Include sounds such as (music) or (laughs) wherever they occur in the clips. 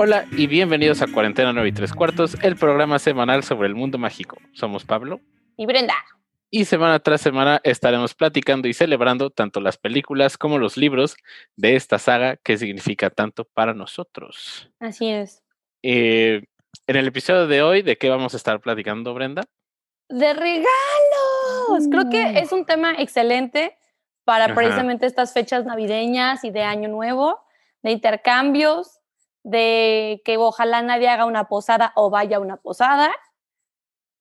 Hola y bienvenidos a Cuarentena 9 y 3 cuartos, el programa semanal sobre el mundo mágico. Somos Pablo y Brenda. Y semana tras semana estaremos platicando y celebrando tanto las películas como los libros de esta saga que significa tanto para nosotros. Así es. Eh, en el episodio de hoy, ¿de qué vamos a estar platicando, Brenda? De regalos. Creo que mm. es un tema excelente para precisamente estas fechas navideñas y de Año Nuevo, de intercambios, de que ojalá nadie haga una posada o vaya a una posada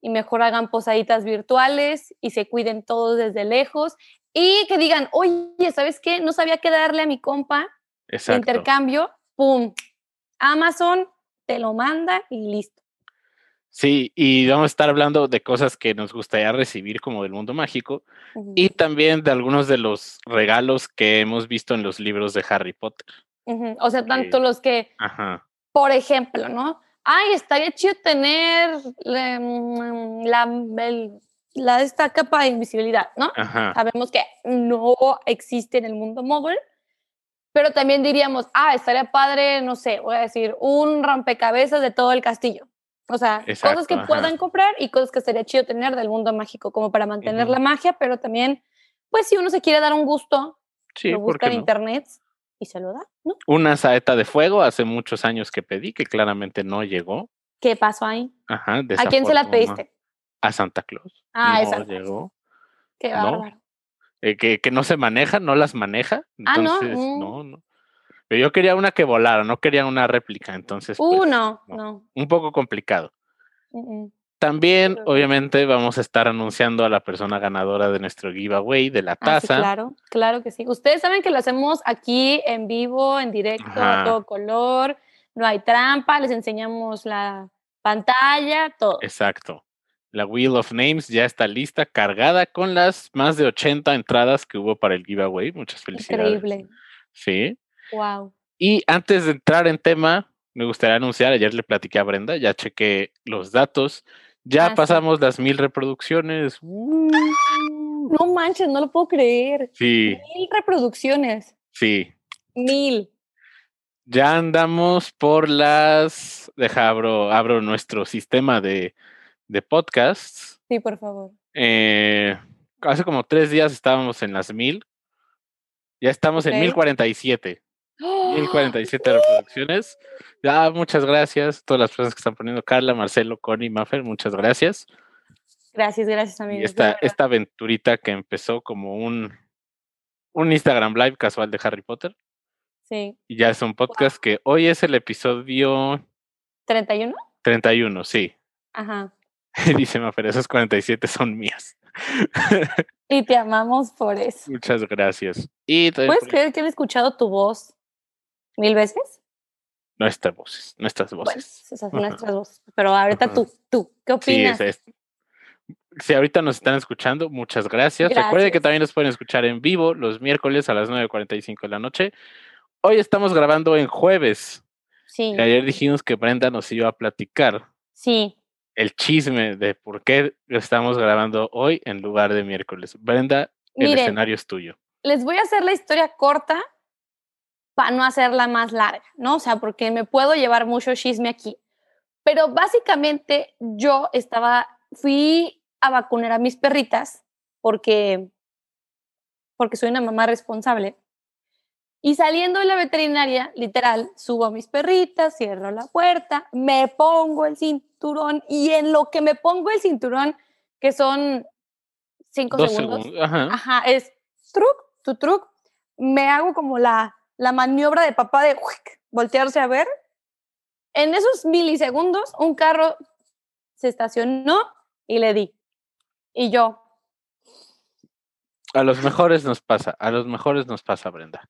y mejor hagan posaditas virtuales y se cuiden todos desde lejos y que digan, oye, ¿sabes qué? No sabía qué darle a mi compa. Exacto. intercambio, ¡pum! Amazon te lo manda y listo. Sí, y vamos a estar hablando de cosas que nos gustaría recibir como del mundo mágico y también de algunos de los regalos que hemos visto en los libros de Harry Potter. O sea, tanto los que, por ejemplo, ¿no? Ay, estaría chido tener mm, la, la, esta capa de invisibilidad, ¿no? Sabemos que no existe en el mundo móvil, pero también diríamos, ah, estaría padre, no sé, voy a decir, un rompecabezas de todo el castillo. O sea, cosas que puedan comprar y cosas que sería chido tener del mundo mágico, como para mantener la magia, pero también, pues si uno se quiere dar un gusto, lo busca en internet y se lo da, ¿no? Una saeta de fuego hace muchos años que pedí, que claramente no llegó. ¿Qué pasó ahí? Ajá, ¿A quién se la pediste? A Santa Claus. Ah, no llegó. Qué bárbaro. Eh, que, que, no se maneja, no las maneja. Entonces, ah, no. no, no. Pero yo quería una que volara, no quería una réplica, entonces. Uh, pues, no, no, Un poco complicado. También, obviamente, vamos a estar anunciando a la persona ganadora de nuestro giveaway de la ah, taza. claro, claro que sí. Ustedes saben que lo hacemos aquí en vivo, en directo, a todo color. No hay trampa, les enseñamos la pantalla, todo. Exacto. La Wheel of Names ya está lista, cargada con las más de 80 entradas que hubo para el giveaway. Muchas felicidades. Increíble. Sí. Wow. Y antes de entrar en tema, me gustaría anunciar, ayer le platiqué a Brenda, ya chequé los datos, ya ah, pasamos las mil reproducciones. No manches, no lo puedo creer. Sí. Mil reproducciones. Sí. Mil. Ya andamos por las. Deja, abro, abro nuestro sistema de, de podcasts. Sí, por favor. Eh, hace como tres días estábamos en las mil. Ya estamos en mil cuarenta y siete. 1047 reproducciones. Ya, muchas gracias a todas las personas que están poniendo. Carla, Marcelo, Connie, Maffer, muchas gracias. Gracias, gracias, amigos. Y esta, esta aventurita que empezó como un, un Instagram Live casual de Harry Potter. Sí. Y ya es un podcast que hoy es el episodio... ¿31? 31, sí. Ajá. (laughs) Dice Maffer, esas 47 son mías. y te amamos por eso. Muchas gracias. Y ¿Puedes creer que he escuchado tu voz mil veces. Nuestras voces, nuestras voces. esas son nuestras voces. Pero ahorita tú, tú, ¿qué opinas? Sí, si ahorita nos están escuchando, muchas gracias. Recuerden que también nos pueden escuchar en vivo los miércoles a las 9.45 de la noche. Hoy estamos grabando en jueves. Sí. ayer dijimos que Brenda nos iba a platicar. Sí. El chisme de por qué estamos grabando hoy en lugar de miércoles. Brenda, el escenario es tuyo. Les voy a hacer la historia corta para no hacerla más larga, ¿no? O sea, porque me puedo llevar mucho chisme aquí. Pero básicamente yo estaba, fui a vacunar a mis perritas porque, porque soy una mamá responsable. Y saliendo de la veterinaria, literal, subo a mis perritas, cierro la puerta, me pongo el cinturón y en lo que me pongo el cinturón, que son cinco segundos, Ajá. es truc, tu truc, me hago como la la maniobra de papá de voltearse a ver. En esos milisegundos, un carro se estacionó y le di. Y yo. A los mejores nos pasa, a los mejores nos pasa, Brenda.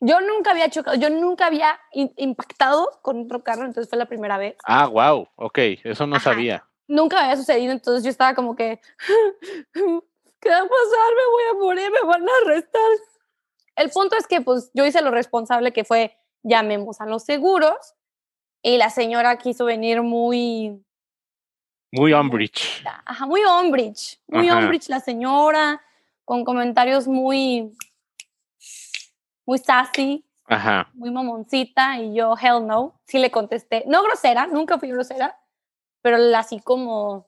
Yo nunca había chocado, yo nunca había impactado con otro carro, entonces fue la primera vez. Ah, wow, ok, eso no sabía. Nunca había sucedido, entonces yo estaba como que, (laughs) ¿qué va a pasar? Me voy a morir, me van a arrestar. El punto es que pues yo hice lo responsable que fue llamemos a los seguros y la señora quiso venir muy... Muy Umbridge. Ajá, muy Umbridge. Muy Umbridge la señora, con comentarios muy... Muy sassy, Ajá. muy mamoncita y yo, hell no, sí le contesté. No grosera, nunca fui grosera, pero así como,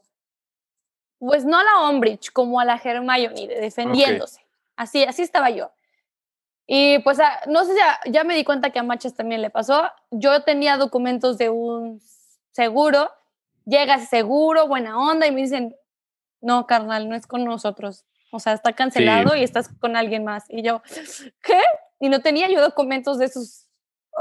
pues no a la Ombridge, como a la Hermione, defendiéndose. Así, así estaba yo. Y pues no sé, ya, ya me di cuenta que a Machas también le pasó. Yo tenía documentos de un seguro, llega ese seguro, buena onda, y me dicen, no, carnal, no es con nosotros. O sea, está cancelado y estás con alguien más. Y yo, ¿qué? Y no tenía yo documentos de esos,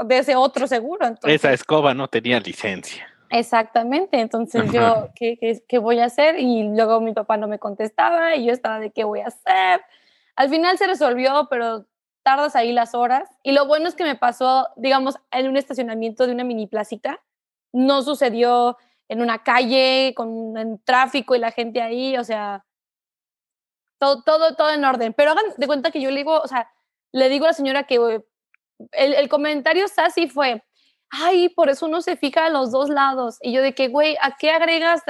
de ese otro seguro. Entonces, Esa escoba no tenía licencia. Exactamente, entonces yo, ¿qué, ¿qué, qué, voy a hacer? Y luego mi papá no me contestaba y yo estaba de qué voy a hacer. Al final se resolvió, pero tardas ahí las horas. Y lo bueno es que me pasó, digamos, en un estacionamiento de una mini placita. No sucedió en una calle con en tráfico y la gente ahí, o sea, todo, todo, todo en orden. Pero hagan de cuenta que yo le digo, o sea, le digo a la señora que el, el comentario sassy fue, ay, por eso uno se fija a los dos lados. Y yo de que, güey, ¿a qué agregas?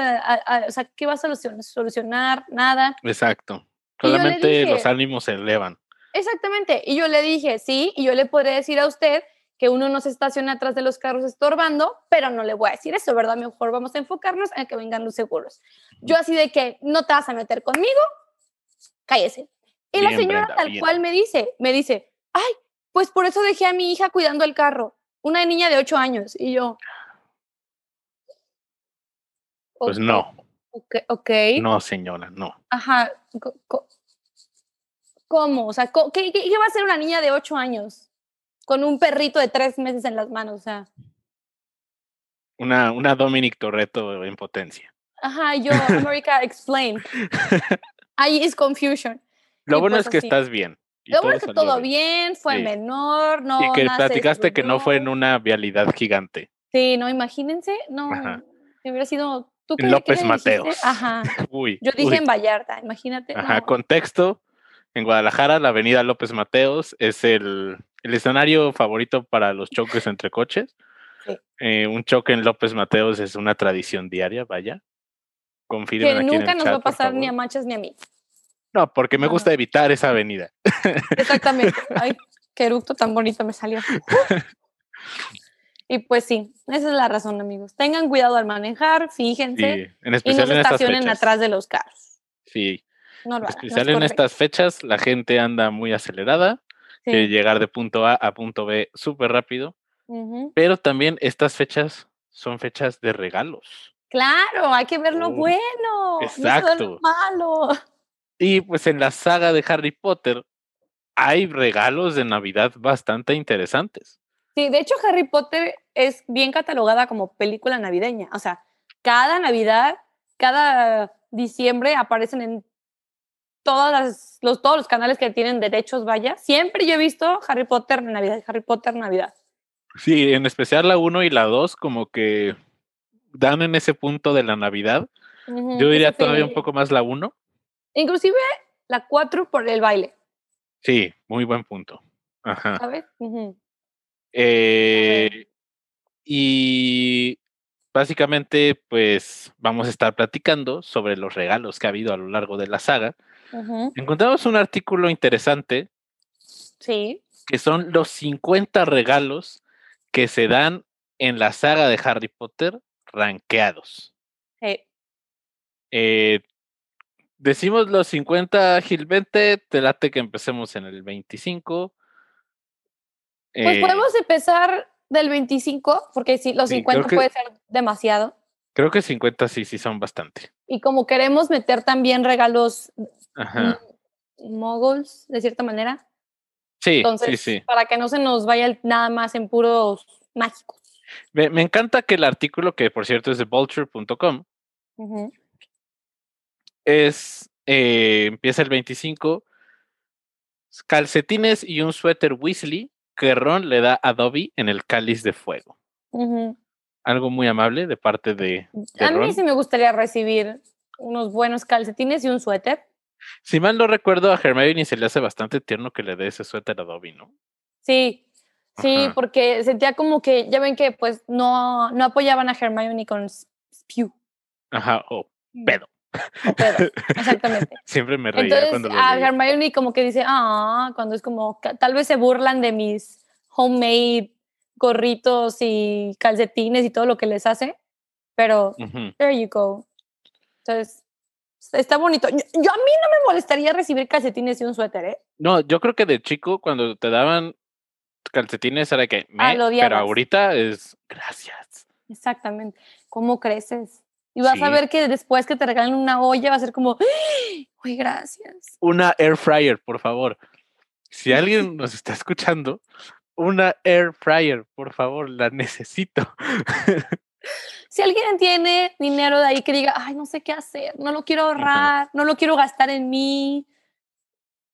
o sea, ¿qué vas a solucionar? Nada. Exacto. Solamente los ánimos se elevan. Exactamente. Y yo le dije, sí, y yo le podré decir a usted que uno no se estaciona atrás de los carros estorbando, pero no le voy a decir eso, ¿verdad? Mejor vamos a enfocarnos en que vengan los seguros. Yo así de que no te vas a meter conmigo, cállese. Y la señora tal cual me dice, me dice, ay, pues por eso dejé a mi hija cuidando el carro, una niña de ocho años. Y yo... Pues no. Ok. okay. No, señora, no. Ajá. ¿Cómo? O sea, ¿qué, qué, va a hacer una niña de ocho años con un perrito de tres meses en las manos? O sea. Una, una Dominic Torreto en potencia. Ajá, yo, America, explain. (laughs) Ahí es confusion. Lo bueno pues es que estás bien. Lo bueno es que todo bien, fue menor, no. Y que platicaste que no fue en una vialidad gigante. Sí, no, imagínense, no. Ajá. Hubiera sido. ¿tú en López Mateos. Ajá. (laughs) Uy, Yo dije en Vallarta, imagínate. Ajá, contexto en Guadalajara, la avenida López Mateos es el, escenario favorito para los choques entre coches. Eh, un choque en López Mateos es una tradición diaria, vaya. Confirmen que nunca nos va a pasar ni a Machas ni a mí. No, porque me gusta evitar esa avenida. Exactamente. (laughs) Ay, qué eructo tan bonito me salió. Y pues sí, esa es la razón, amigos. Tengan cuidado al manejar, fíjense. en especial y no se estacionen atrás de los carros. Sí, especial en estas fechas, la gente anda muy acelerada, quiere llegar de punto A a punto B súper rápido, pero también estas fechas son fechas de regalos. Claro, hay que ver lo bueno, exacto. No lo malo. Y pues en la saga de Harry Potter hay regalos de Navidad bastante interesantes. Sí, de hecho Harry Potter es bien catalogada como película navideña. O sea, cada Navidad, cada diciembre aparecen en todas los, todos los canales que tienen derechos, vaya, siempre yo he visto Harry Potter Navidad, Harry Potter Navidad. Sí, en especial la 1 y la 2 como que dan en ese punto de la Navidad. yo diría todavía un poco más la 1. Inclusive la 4 por el baile. Sí, muy buen punto. Ajá. ¿Sabes? eh, y básicamente, pues vamos a estar platicando sobre los regalos que ha habido a lo largo de la saga. Encontramos un artículo interesante. Sí. Que son los 50 regalos que se dan en la saga de Harry Potter rankeados. Sí. Eh, decimos los 50, Gil 20, te late que empecemos en el 25. Pues eh, podemos empezar del 25, porque si los 50 puede ser demasiado. Creo que 50 sí, sí son bastante. Y como queremos meter también regalos Ajá. moguls, de cierta manera. Sí, Entonces, sí, sí. Para que no se nos vaya nada más en puros mágicos. Me, encanta que el artículo, que por cierto es de vulture.com, es, eh, empieza el 25, calcetines y un suéter Weasley que Ron le da a Dobby en el cáliz de fuego. Algo muy amable de parte de, A mí sí me gustaría recibir unos buenos calcetines y un suéter. Si mal no recuerdo, a Hermione se le hace bastante tierno que le dé ese suéter a Dobby, ¿no? Sí, sí, porque sentía como que, ya ven que pues no, no apoyaban a Hermione con Spew. Ajá, o mm. pedo. O pedo, (laughs) exactamente. Siempre me reía Entonces, cuando lo a Hermione como que dice, ah, cuando es como, tal vez se burlan de mis homemade gorritos y calcetines y todo lo que les hace, pero there you go. Entonces, está bonito. Yo, a mí no me molestaría recibir calcetines y un suéter, ¿eh? No, yo creo que de chico cuando te daban calcetines era que Ah, me, lo pero ahorita es gracias. Exactamente. ¿Cómo creces? Y vas a Sí. ver que después que te regalen una olla va a ser como, uy, gracias. Una air fryer, por favor. Si (laughs) alguien nos está escuchando, una air fryer, por favor, la necesito. (laughs) Si alguien tiene dinero de ahí que diga, ay, no sé qué hacer, no lo quiero ahorrar, no lo quiero gastar en mí,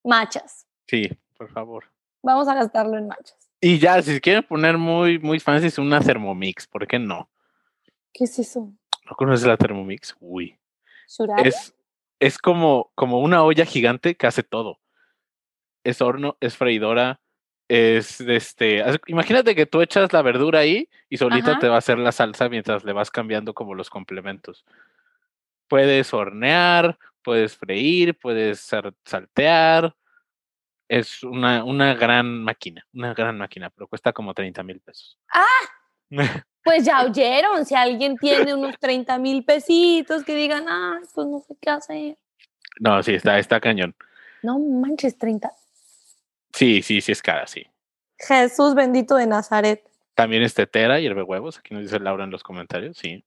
machas. Sí, por favor. Vamos a gastarlo en machas. Y ya, si quieren poner muy, muy fancy, es una Thermomix, ¿por qué no? ¿Qué es eso? ¿No conoces la Thermomix? Uy. Es, es como, como una olla gigante que hace todo. Es horno, es freidora, es este. Imagínate que tú echas la verdura ahí y solito Ajá. te va a hacer la salsa mientras le vas cambiando como los complementos. Puedes hornear, puedes freír, puedes saltear. Es una, una gran máquina, una gran máquina, pero cuesta como 30 mil pesos. (laughs) Pues ya oyeron, si alguien tiene unos 30 mil pesitos que digan, ah, pues no sé qué hacer. no, sí, está, está cañón. No manches, 30. Sí, sí, sí es cara, sí. Jesús bendito de Nazaret. También es tetera, hierve huevos. Aquí nos dice Laura en los comentarios. Sí.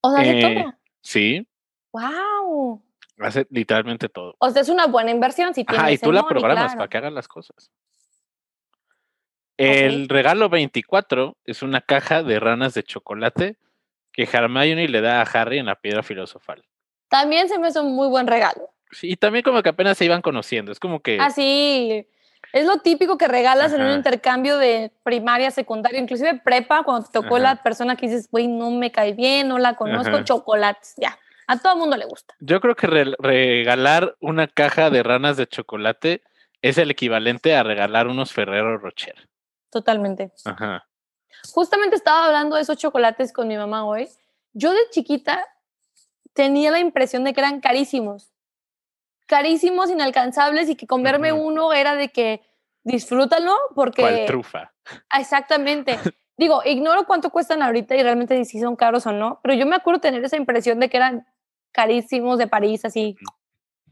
O sea, de Eh, todo. Sí. Wow. Hace literalmente todo. O sea, es una buena inversión si tienes Ajá, y tú la programas claro. para que haga las cosas. El regalo 24 es una caja de ranas de chocolate que Hermione le da a Harry en la piedra filosofal. También se me hizo un muy buen regalo. Sí, y también como que apenas se iban conociendo. Es como que. Así, es lo típico que regalas en un intercambio de primaria, secundaria, inclusive prepa, cuando te tocó la persona que dices, güey, no me cae bien, no la conozco, Ajá. chocolates, ya. A todo mundo le gusta. Yo creo que re- regalar una caja de ranas de chocolate es el equivalente a regalar unos Ferrero Rocher. Totalmente. Ajá. Justamente estaba hablando de esos chocolates con mi mamá hoy. Yo de chiquita tenía la impresión de que eran carísimos. Carísimos, inalcanzables y que comerme uno era de que disfrútalo porque... ¿Cuál trufa? Ah, Exactamente. (laughs) Digo, ignoro cuánto cuestan ahorita y realmente si son caros o no, pero yo me acuerdo tener esa impresión de que eran carísimos de París, así.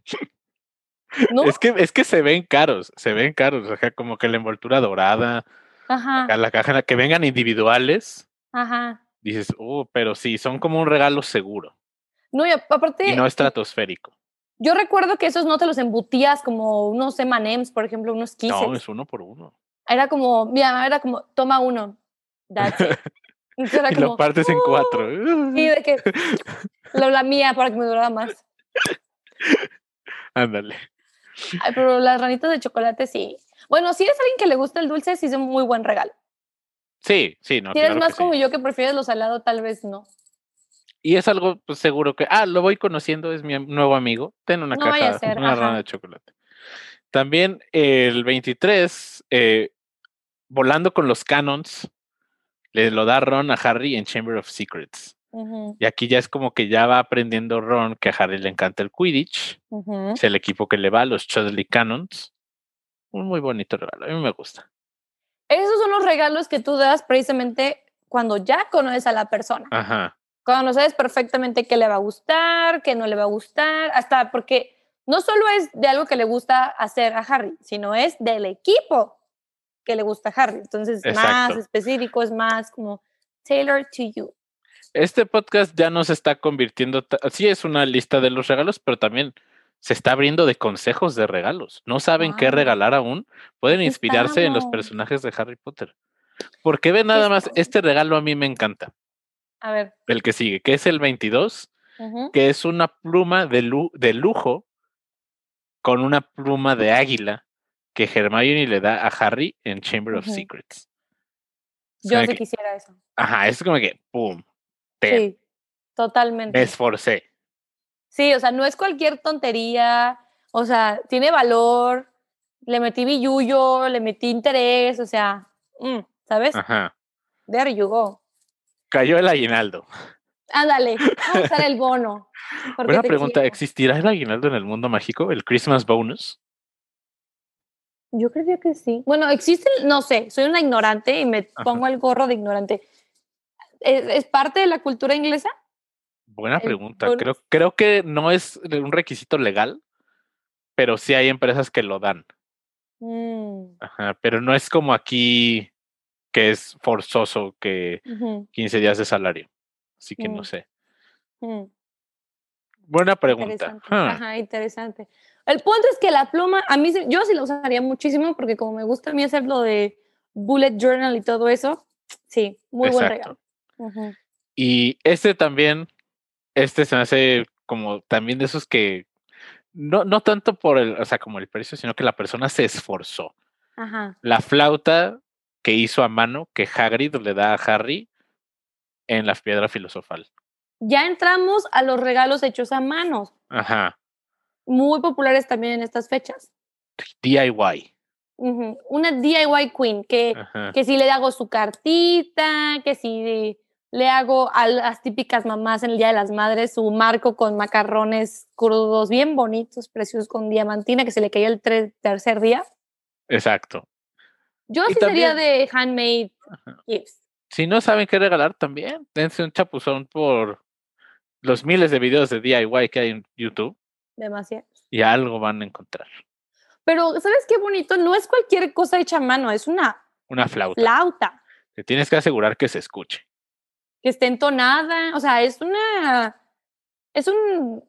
(laughs) ¿No? Es que, es que se ven caros, se ven caros. O sea, como que la envoltura dorada, Ajá, la caja, que vengan individuales, ajá. dices, uh, pero sí, son como un regalo seguro No, y aparte, y no estratosférico. Yo recuerdo que esos no te los embutías como unos M&M's, por ejemplo, unos Kisses. No, es uno por uno. Era como, mi mamá era como, toma uno. That's it. (laughs) Entonces era Y como, lo partes en cuatro. Sí, de que lo la mía para que me durara más. (laughs) Ándale. Ay, pero las ranitas de chocolate sí. Bueno, si eres alguien que le gusta el dulce, sí es un muy buen regalo. Sí, sí, no. si eres claro más sí. como yo que prefieres lo salado, tal vez no. Y es algo pues, seguro que, ah, lo voy conociendo, es mi nuevo amigo. Ten una No caja, ser, una ajá. rana de chocolate. También el 23, eh, volando con los canons, le lo da Ron a Harry en Chamber of Secrets. Y aquí ya es como que ya va aprendiendo Ron que a Harry le encanta el Quidditch. Es el equipo que le va, los Chudley Cannons. Un muy bonito regalo, a mí me gusta. Esos son los regalos que tú das precisamente cuando ya conoces a la persona. Ajá. Cuando sabes perfectamente qué le va a gustar, qué no le va a gustar, hasta porque no solo es de algo que le gusta hacer a Harry, sino es del equipo que le gusta a Harry. Entonces, más Exacto. específico, es más como tailored to you. Este podcast ya no se está convirtiendo, sí es una lista de los regalos, pero también se está abriendo de consejos de regalos. No saben qué regalar aún, pueden inspirarse en los personajes de Harry Potter. Porque ve nada más, este regalo a mí me encanta, A ver. el que sigue, que es el 22, ujú. que es una pluma de, lu- de lujo con una pluma de águila que Hermione le da a Harry en Chamber of. Secrets. Yo sí que- quisiera eso. Ajá, es como que, ¡pum! Te Sí, totalmente. me esforcé. Sí, o sea, no es cualquier tontería, o sea, tiene valor, le metí billuyo, le metí interés, o sea, mm, ¿sabes? Ajá. There you go. Cayó el aguinaldo. Ándale, vamos a usar el (laughs) bono. Buena pregunta, quiero. ¿existirá el aguinaldo en el mundo mágico? ¿El Christmas bonus? Yo creo que sí. Bueno, existe, no sé, soy una ignorante y me pongo el gorro de ignorante. ¿Es, parte de la cultura inglesa? Buena pregunta. Creo, creo que no es un requisito legal, pero sí hay empresas que lo dan. Mm. Ajá, pero no es como aquí que es forzoso que 15 días de salario. Así que no mm. sé. Mm. Buena pregunta. Ajá, interesante. El punto es que la pluma, a mí, yo sí la usaría muchísimo porque como me gusta a mí hacer lo de bullet journal y todo eso, sí, muy buen regalo. Y este también, este se me hace como también de esos que, no, no tanto por el, o sea, como el precio, sino que la persona se esforzó. Ajá. La flauta que hizo a mano que Hagrid le da a Harry en la piedra filosofal. Ya entramos a los regalos hechos a manos. Ajá. Muy populares también en estas fechas. DIY. Una DIY queen, que, que si le hago su cartita, que si le hago a las típicas mamás en el Día de las Madres su marco con macarrones crudos bien bonitos, preciosos, con diamantina que se le cayó el tercer día. Exacto. Yo sí sería de handmade gifts. Si no saben qué regalar también, dense un chapuzón por los miles de videos de DIY que hay en YouTube. Demasiado. Y algo van a encontrar. Pero, ¿sabes qué bonito? No es cualquier cosa hecha a mano, es una... Una flauta. Flauta. Te tienes que asegurar que se escuche. Que esté entonada. O sea, es una... Es un,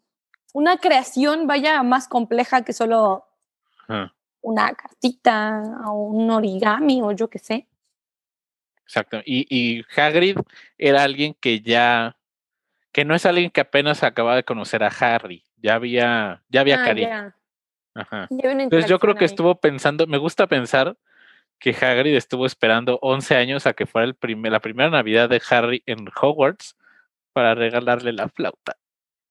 una creación, vaya, más compleja que solo una cartita o un origami o yo qué sé. Exacto. Y, y Hagrid era alguien que ya, que no es alguien que apenas acaba de conocer a Harry, ya había, ya había ah, cariño. Ajá. Entonces yo creo que estuvo pensando, me gusta pensar que Hagrid estuvo esperando 11 años a que fuera el primer, la primera Navidad de Harry en Hogwarts para regalarle la flauta.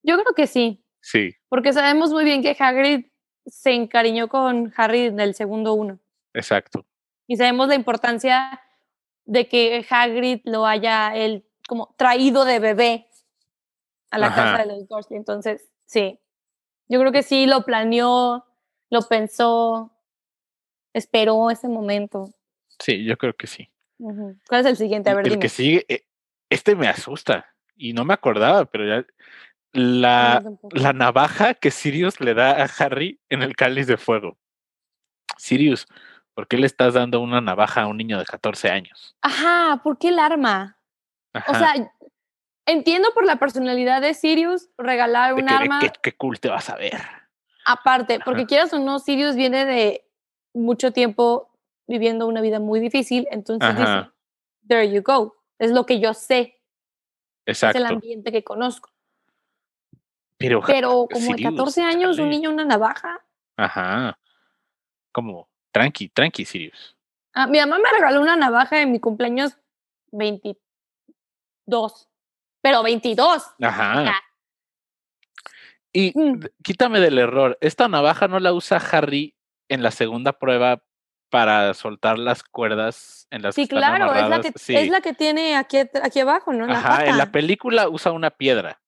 Yo creo que sí. Sí. Porque sabemos muy bien que Hagrid se encariñó con Harry en el segundo uno. Exacto. Y sabemos la importancia de que Hagrid lo haya él como traído de bebé a la casa de los Dursley. Entonces, sí. Yo creo que sí lo planeó, lo pensó, esperó ese momento. Sí, yo creo que sí. ¿Cuál es el siguiente? A ver, el que sigue, eh, este me asusta y no me acordaba, pero ya la, la navaja que Sirius le da a Harry en el cáliz de fuego. Sirius, ¿por qué le estás dando una navaja a un niño de 14 años? Ajá, ¿por qué el arma? O sea, entiendo por la personalidad de Sirius regalar un arma. Qué, cool te vas a ver. Aparte, porque quieras o no, Sirius viene de mucho tiempo viviendo una vida muy difícil, entonces dice, there you go, es lo que yo sé. Exacto. Es el ambiente que conozco. Pero, como de 14 años, un niño una navaja. Ajá. Como, tranqui, tranqui, Sirius. Ah, mi mamá me regaló una navaja en mi cumpleaños 22. Pero 22. Ajá. Y mm. quítame del error. Esta navaja no la usa Harry en la segunda prueba para soltar las cuerdas en las Sí, claro, es la, que, es la que tiene aquí, aquí abajo, ¿no? Ajá, en la película usa una piedra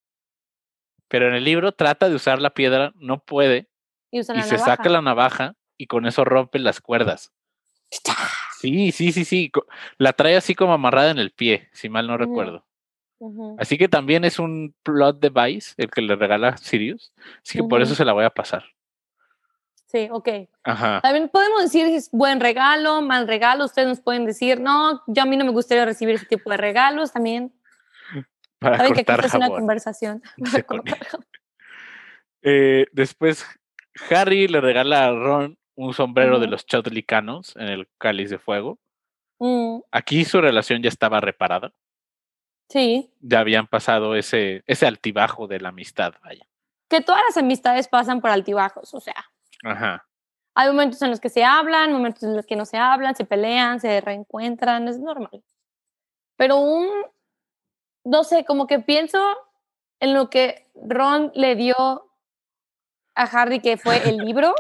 pero en el libro trata de usar la piedra, no puede, y, se saca la navaja y con eso rompe las cuerdas. Sí, sí, sí, sí. La trae así como amarrada en el pie, si mal no recuerdo. Así que también es un plot device el que le regala Sirius. Así que por eso se la voy a pasar. Sí, ok. Ajá. También podemos decir si es buen regalo, mal regalo. Ustedes nos pueden decir, no, yo a mí no me gustaría recibir ese tipo de regalos también. Para cortar que es una conversación. (laughs) Eh, después, Harry le regala a Ron un sombrero de los Chudlicanos en el cáliz de fuego. Mm. Aquí su relación ya estaba reparada. Sí. Ya habían pasado ese, ese altibajo de la amistad, vaya. Que todas las amistades pasan por altibajos, o sea. Ajá. Hay momentos en los que se hablan, momentos en los que no se hablan, se pelean, se reencuentran, es normal. Pero un no sé, como que pienso en lo que Ron le dio a Harry, que fue el libro,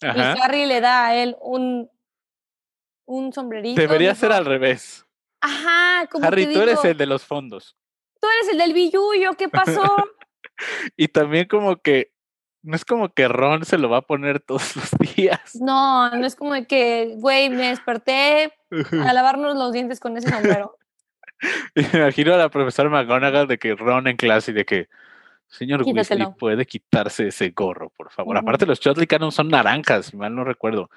y Harry le da a él un, un sombrerito. Debería ser al revés. Ajá, como Harry, tú eres el de los fondos. Tú eres el del billullo, ¿qué pasó? (laughs) y también como que no es como que Ron se lo va a poner todos los (laughs) días. No, no es como que, güey, me desperté a lavarnos los dientes con ese sombrero. Me (laughs) imagino a la profesora McGonagall de que Ron en clase y de que, señor Weasley, puede quitarse ese gorro, por favor. Aparte, los Chotley Cannon son naranjas, si mal no recuerdo.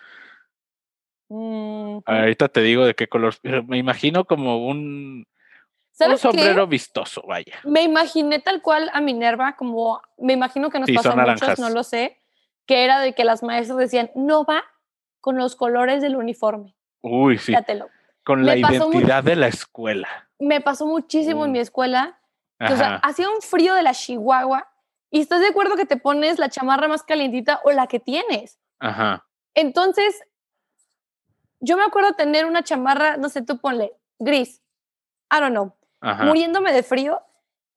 Ahorita te digo de qué color, pero me imagino como un, un sombrero vistoso, vaya. Me imaginé tal cual a Minerva, como me imagino que nos pasó a muchos, no lo sé, que era de que las maestras decían, no va con los colores del uniforme. Uy, sí. Con la identidad de la escuela. Me pasó muchísimo en mi escuela. o sea, hacía un frío de la Chihuahua y estás de acuerdo que te pones la chamarra más calientita o la que tienes. Ajá. Entonces, yo me acuerdo tener una chamarra, no sé, tú ponle, gris, I don't know, muriéndome de frío,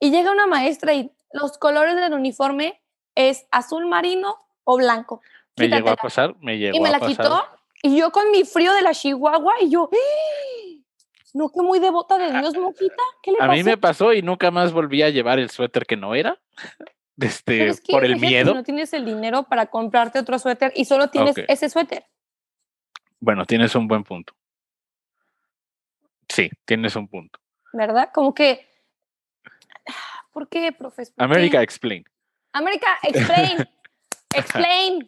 y llega una maestra y los colores del uniforme es azul marino o blanco. Me llegó a pasar, me llegó Y me la quitó, y yo con mi frío de la Chihuahua, y yo, ¡Ah! no, que muy devota de Dios, Moquita, ¿qué le A mí me pasó y nunca más volví a llevar el suéter que no era. (laughs) Este, por el miedo. No tienes el dinero para comprarte otro suéter y solo tienes ese suéter. Bueno, tienes un buen punto. Sí, tienes un punto. ¿Verdad? Como que. ¿Por qué, profesor? América Explain. América Explain. (laughs) Explain.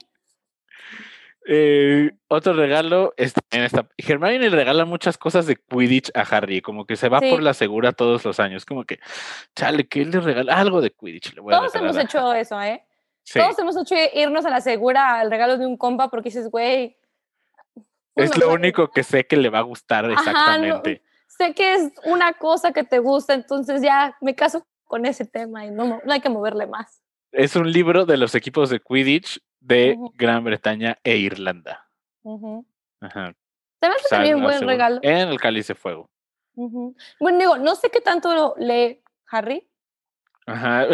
Eh, otro regalo es en esta. Hermione le regala muchas cosas de Quidditch a Harry, como que se va por la segura todos los años. Como que, chale, que él le regala algo de Quidditch. Todos hemos hecho eso, ¿eh? Todos hemos hecho irnos a la segura al regalo de un compa porque dices, güey, es lo único que sé que le va a gustar exactamente. sé que es una cosa que te gusta, entonces ya me caso con ese tema y no, no hay que moverle más. Es un libro de los equipos de Quidditch de Gran Bretaña e Irlanda. Ajá. también un buen regalo. En el cáliz de fuego. Bueno, digo, no sé qué tanto lee Harry, Ajá.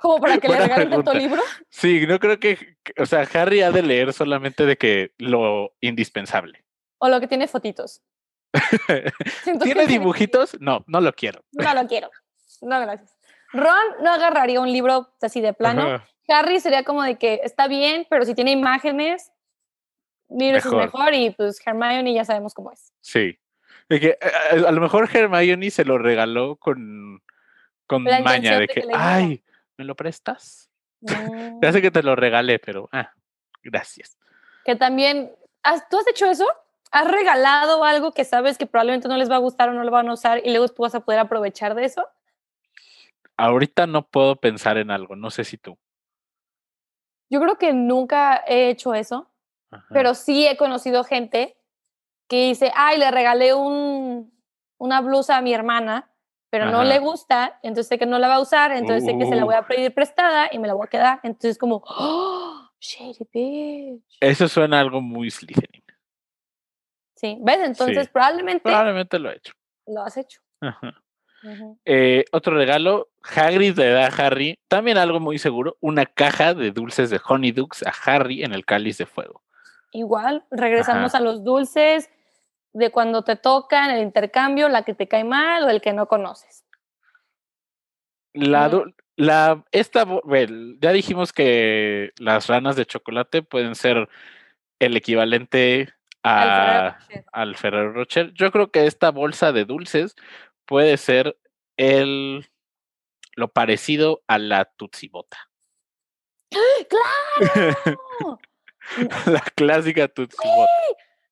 Como para (laughs) que le regalen tanto libro. Sí, no creo que, o sea, Harry ha de leer solamente de que lo indispensable. O lo que tiene fotitos. (laughs) ¿Tiene dibujitos? No, no lo quiero. No lo quiero. No, gracias. Ron no agarraría un libro así de plano. Harry sería como de que está bien, pero si tiene imágenes, libros es mejor y pues Hermione ya sabemos cómo es. Sí. De que, a, a, lo mejor Hermione se lo regaló con con maña de que, ay, ¿me lo prestas? (laughs) ya sé que te lo regalé, pero, ah, gracias. Que también, ¿tú has hecho eso? ¿Has regalado algo que sabes que probablemente no les va a gustar o no lo van a usar y luego tú vas a poder aprovechar de eso? Ahorita no puedo pensar en algo, no sé si tú. Yo creo que nunca he hecho eso, pero sí he conocido gente que dice, ay, le regalé un, una blusa a mi hermana pero no le gusta, entonces sé que no la va a usar, entonces sé que se la voy a uh. pedir prestada y me la voy a quedar. Entonces como, oh, shady bitch. Eso suena algo muy Slytherin. Sí, ¿ves? Entonces probablemente... Probablemente lo he hecho. Lo has hecho. Eh, otro regalo, Hagrid le da a Harry, también algo muy seguro, una caja de dulces de Honeydukes a Harry en el cáliz de fuego. Igual, regresamos a los dulces, de cuando te toca en el intercambio, la que te cae mal o el que no conoces. La, la, esta, ya dijimos que las ranas de chocolate pueden ser el equivalente a, al Ferrero Rocher. Yo creo que esta bolsa de dulces puede ser el lo parecido a la Tutsibota. ¡Claro! (laughs) la clásica Tutsibota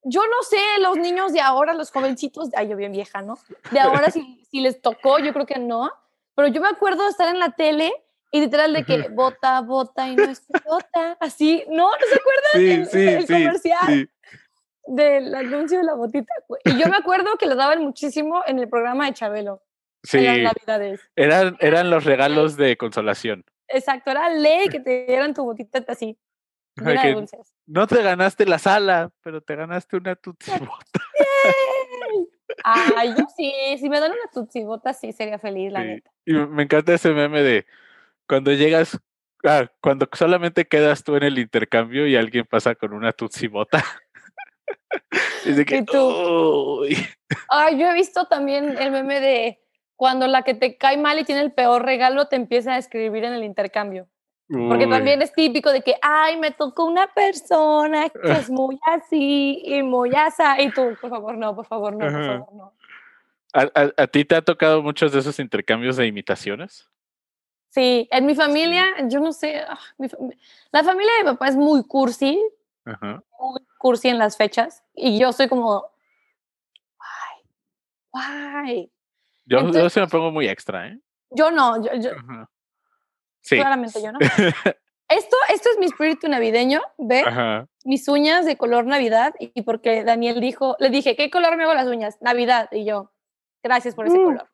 yo no sé, los niños de ahora, los jovencitos, ay, yo bien vieja, ¿no? De ahora si, si les tocó, yo creo que no, pero yo me acuerdo de estar en la tele y literal de que bota, bota y no es bota, así, ¿no? ¿No se acuerdan? Sí, el, sí, comercial del anuncio de la botita. Y yo me acuerdo que lo daban muchísimo en el programa de Chabelo. Sí. En las navidades. Eran, eran los regalos de consolación. Exacto, era ley que te dieran tu botita así. (laughs) No te ganaste la sala, pero te ganaste una tutsibota. Ay, yo sí, si me dan una tutsibota, sí sería feliz, la neta. Y me encanta ese meme de cuando llegas, ah, cuando solamente quedas tú en el intercambio y alguien pasa con una tutsibota. Dice que, Ay, yo he visto también el meme de cuando la que te cae mal y tiene el peor regalo te empieza a escribir en el intercambio. Porque también es típico de que, ay, me tocó una persona que (laughs) es muy así y muy así. Y tú, por favor, no, por favor, no, por favor, no. ¿A, ti te ha tocado muchos de esos intercambios de imitaciones? Sí, en mi familia, yo no sé, ah, la familia de mi papá es muy cursi, muy cursi en las fechas, y yo soy como, guay, guay. Yo, yo se me pongo muy extra, ¿eh? Yo no, yo, yo sí. claramente yo no. (laughs) esto, esto es mi espíritu navideño, ¿ve? Mis uñas de color Navidad, y porque Daniel dijo, le dije, ¿qué color me hago las uñas? Navidad, y yo, gracias por ese uh. color.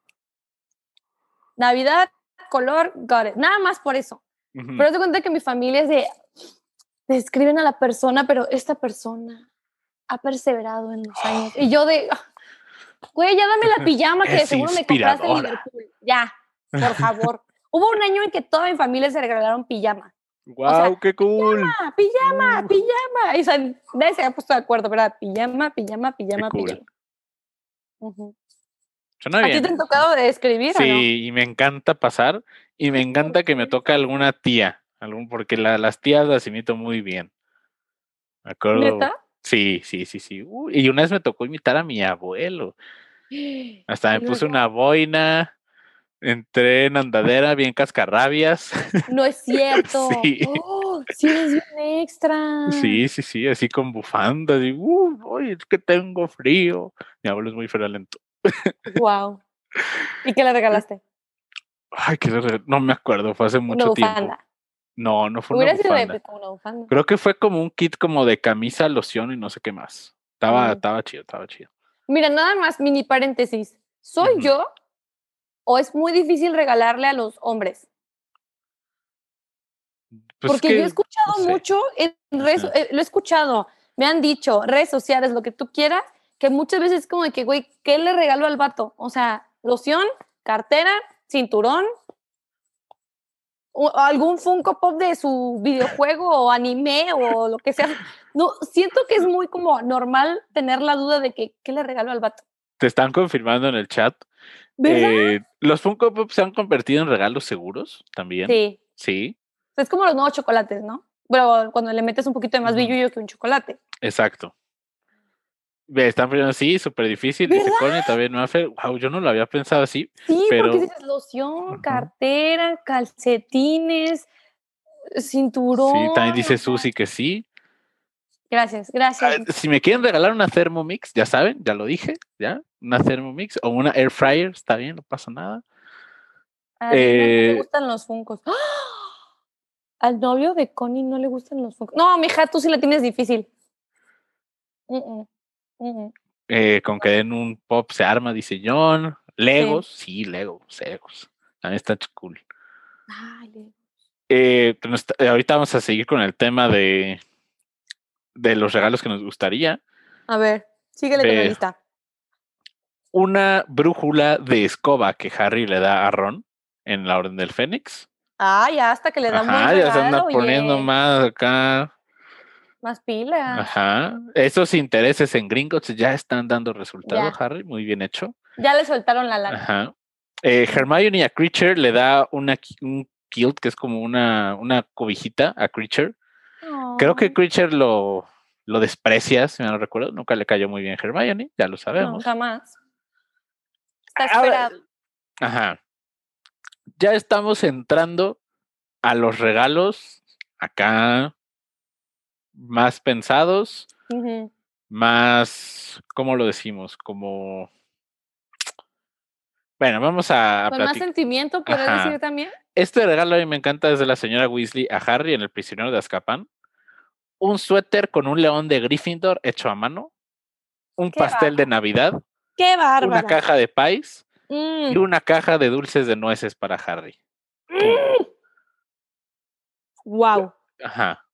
Navidad, color, got it. Nada más por eso. Pero te cuenta que mi familia es de, describen a la persona, pero esta persona ha perseverado en los años. Y yo de, güey, ya dame la (laughs) pijama que seguro me compraste en Liverpool. Ya, por favor. Hubo un año en que toda mi familia se regalaron pijama. ¡Wow, qué cool! Pijama, pijama, pijama. Y nadie se había puesto de acuerdo, ¿verdad? Pijama, pijama, pijama, pijama. ¿A ti te han tocado de escribir? Sí, y me encanta pasar y me encanta que me toque alguna tía, algún, porque las tías las imito muy bien. ¿Me acuerdo? ¿Neta? Sí, sí, sí, sí. y una vez me tocó imitar a mi abuelo. (gasps) Hasta me puse una boina, entré en andadera bien cascarrabias. No es (laughs) cierto. sí. Oh, sí, es bien extra. Sí, sí, sí, así con bufanda. Y, uh, es que tengo frío. Mi abuelo es muy lento. Wow. (laughs) ¿Y qué le regalaste? Ay, que no me acuerdo, fue hace mucho tiempo. No, no fue una bufanda. Creo que fue como un kit como de camisa, loción y no sé qué más. Estaba, mm. estaba chido, estaba chido. Mira, nada más, mini paréntesis. ¿Soy yo o es muy difícil regalarle a los hombres? Pues Porque yo he escuchado mucho en redes, eh, lo he escuchado, me han dicho, redes sociales, lo que tú quieras, que muchas veces es como de que, güey, ¿qué le regalo al vato? O sea, loción, cartera, cinturón, algún Funko Pop de su videojuego o anime o lo que sea. No, siento que es muy como normal tener la duda de que, ¿qué le regalo al vato? Te están confirmando en el chat. Eh, los Funko Pop se han convertido en regalos seguros también. Sí. Sí. Es como los nuevos chocolates, ¿no? Pero cuando le metes un poquito de más brillo que un chocolate. Exacto. Están poniendo así, súper difícil. Dice Connie también, no Wow, yo no lo había pensado así. Sí, pero... porque dices loción, cartera, calcetines, cinturón. Sí, también dice Susi que sí. Gracias, gracias. Ah, si me quieren regalar una Thermomix, ya saben, ya lo dije, ¿ya? Una Thermomix o una Air Fryer, está bien, no pasa nada. A eh, no le gustan los funcos. ¡Ah! Al novio de Connie no le gustan los funcos. No, mija, tú sí la tienes difícil. Eh, con que den un pop se arma, dice John. Legos, sí, Legos, Legos. También está cool. Eh, ahorita vamos a seguir con el tema de, de los regalos que nos gustaría. A ver, síguele con la lista. Una brújula de escoba que Harry le da a Ron en la Orden del Fénix. Ah, ya hasta que le da Ah, ya se anda poniendo más acá más pila. Ajá. Esos intereses en Gringotts ya están dando resultado, Harry. Muy bien hecho. Ya le soltaron la lana. Ajá. Eh, Hermione a Creature le da una, un kilt, que es como una, una cobijita a Creature. Creo que Creature lo, lo desprecia, si me no recuerdo. Nunca le cayó muy bien Hermione, ya lo sabemos. Nunca más. Está esperado. ajá. Ya estamos entrando a los regalos acá más pensados, más, ¿cómo lo decimos? Como... Bueno, vamos a... Con más sentimiento, ¿puedes decir también? Este regalo a mí me encanta desde la señora Weasley a Harry en El prisionero de Azkaban. Un suéter con un león de Gryffindor hecho a mano. Un pastel de Navidad. ¡Qué bárbaro! Una caja de pies. Y mm. una caja de dulces de nueces para Harry. ¡Wow! Ajá.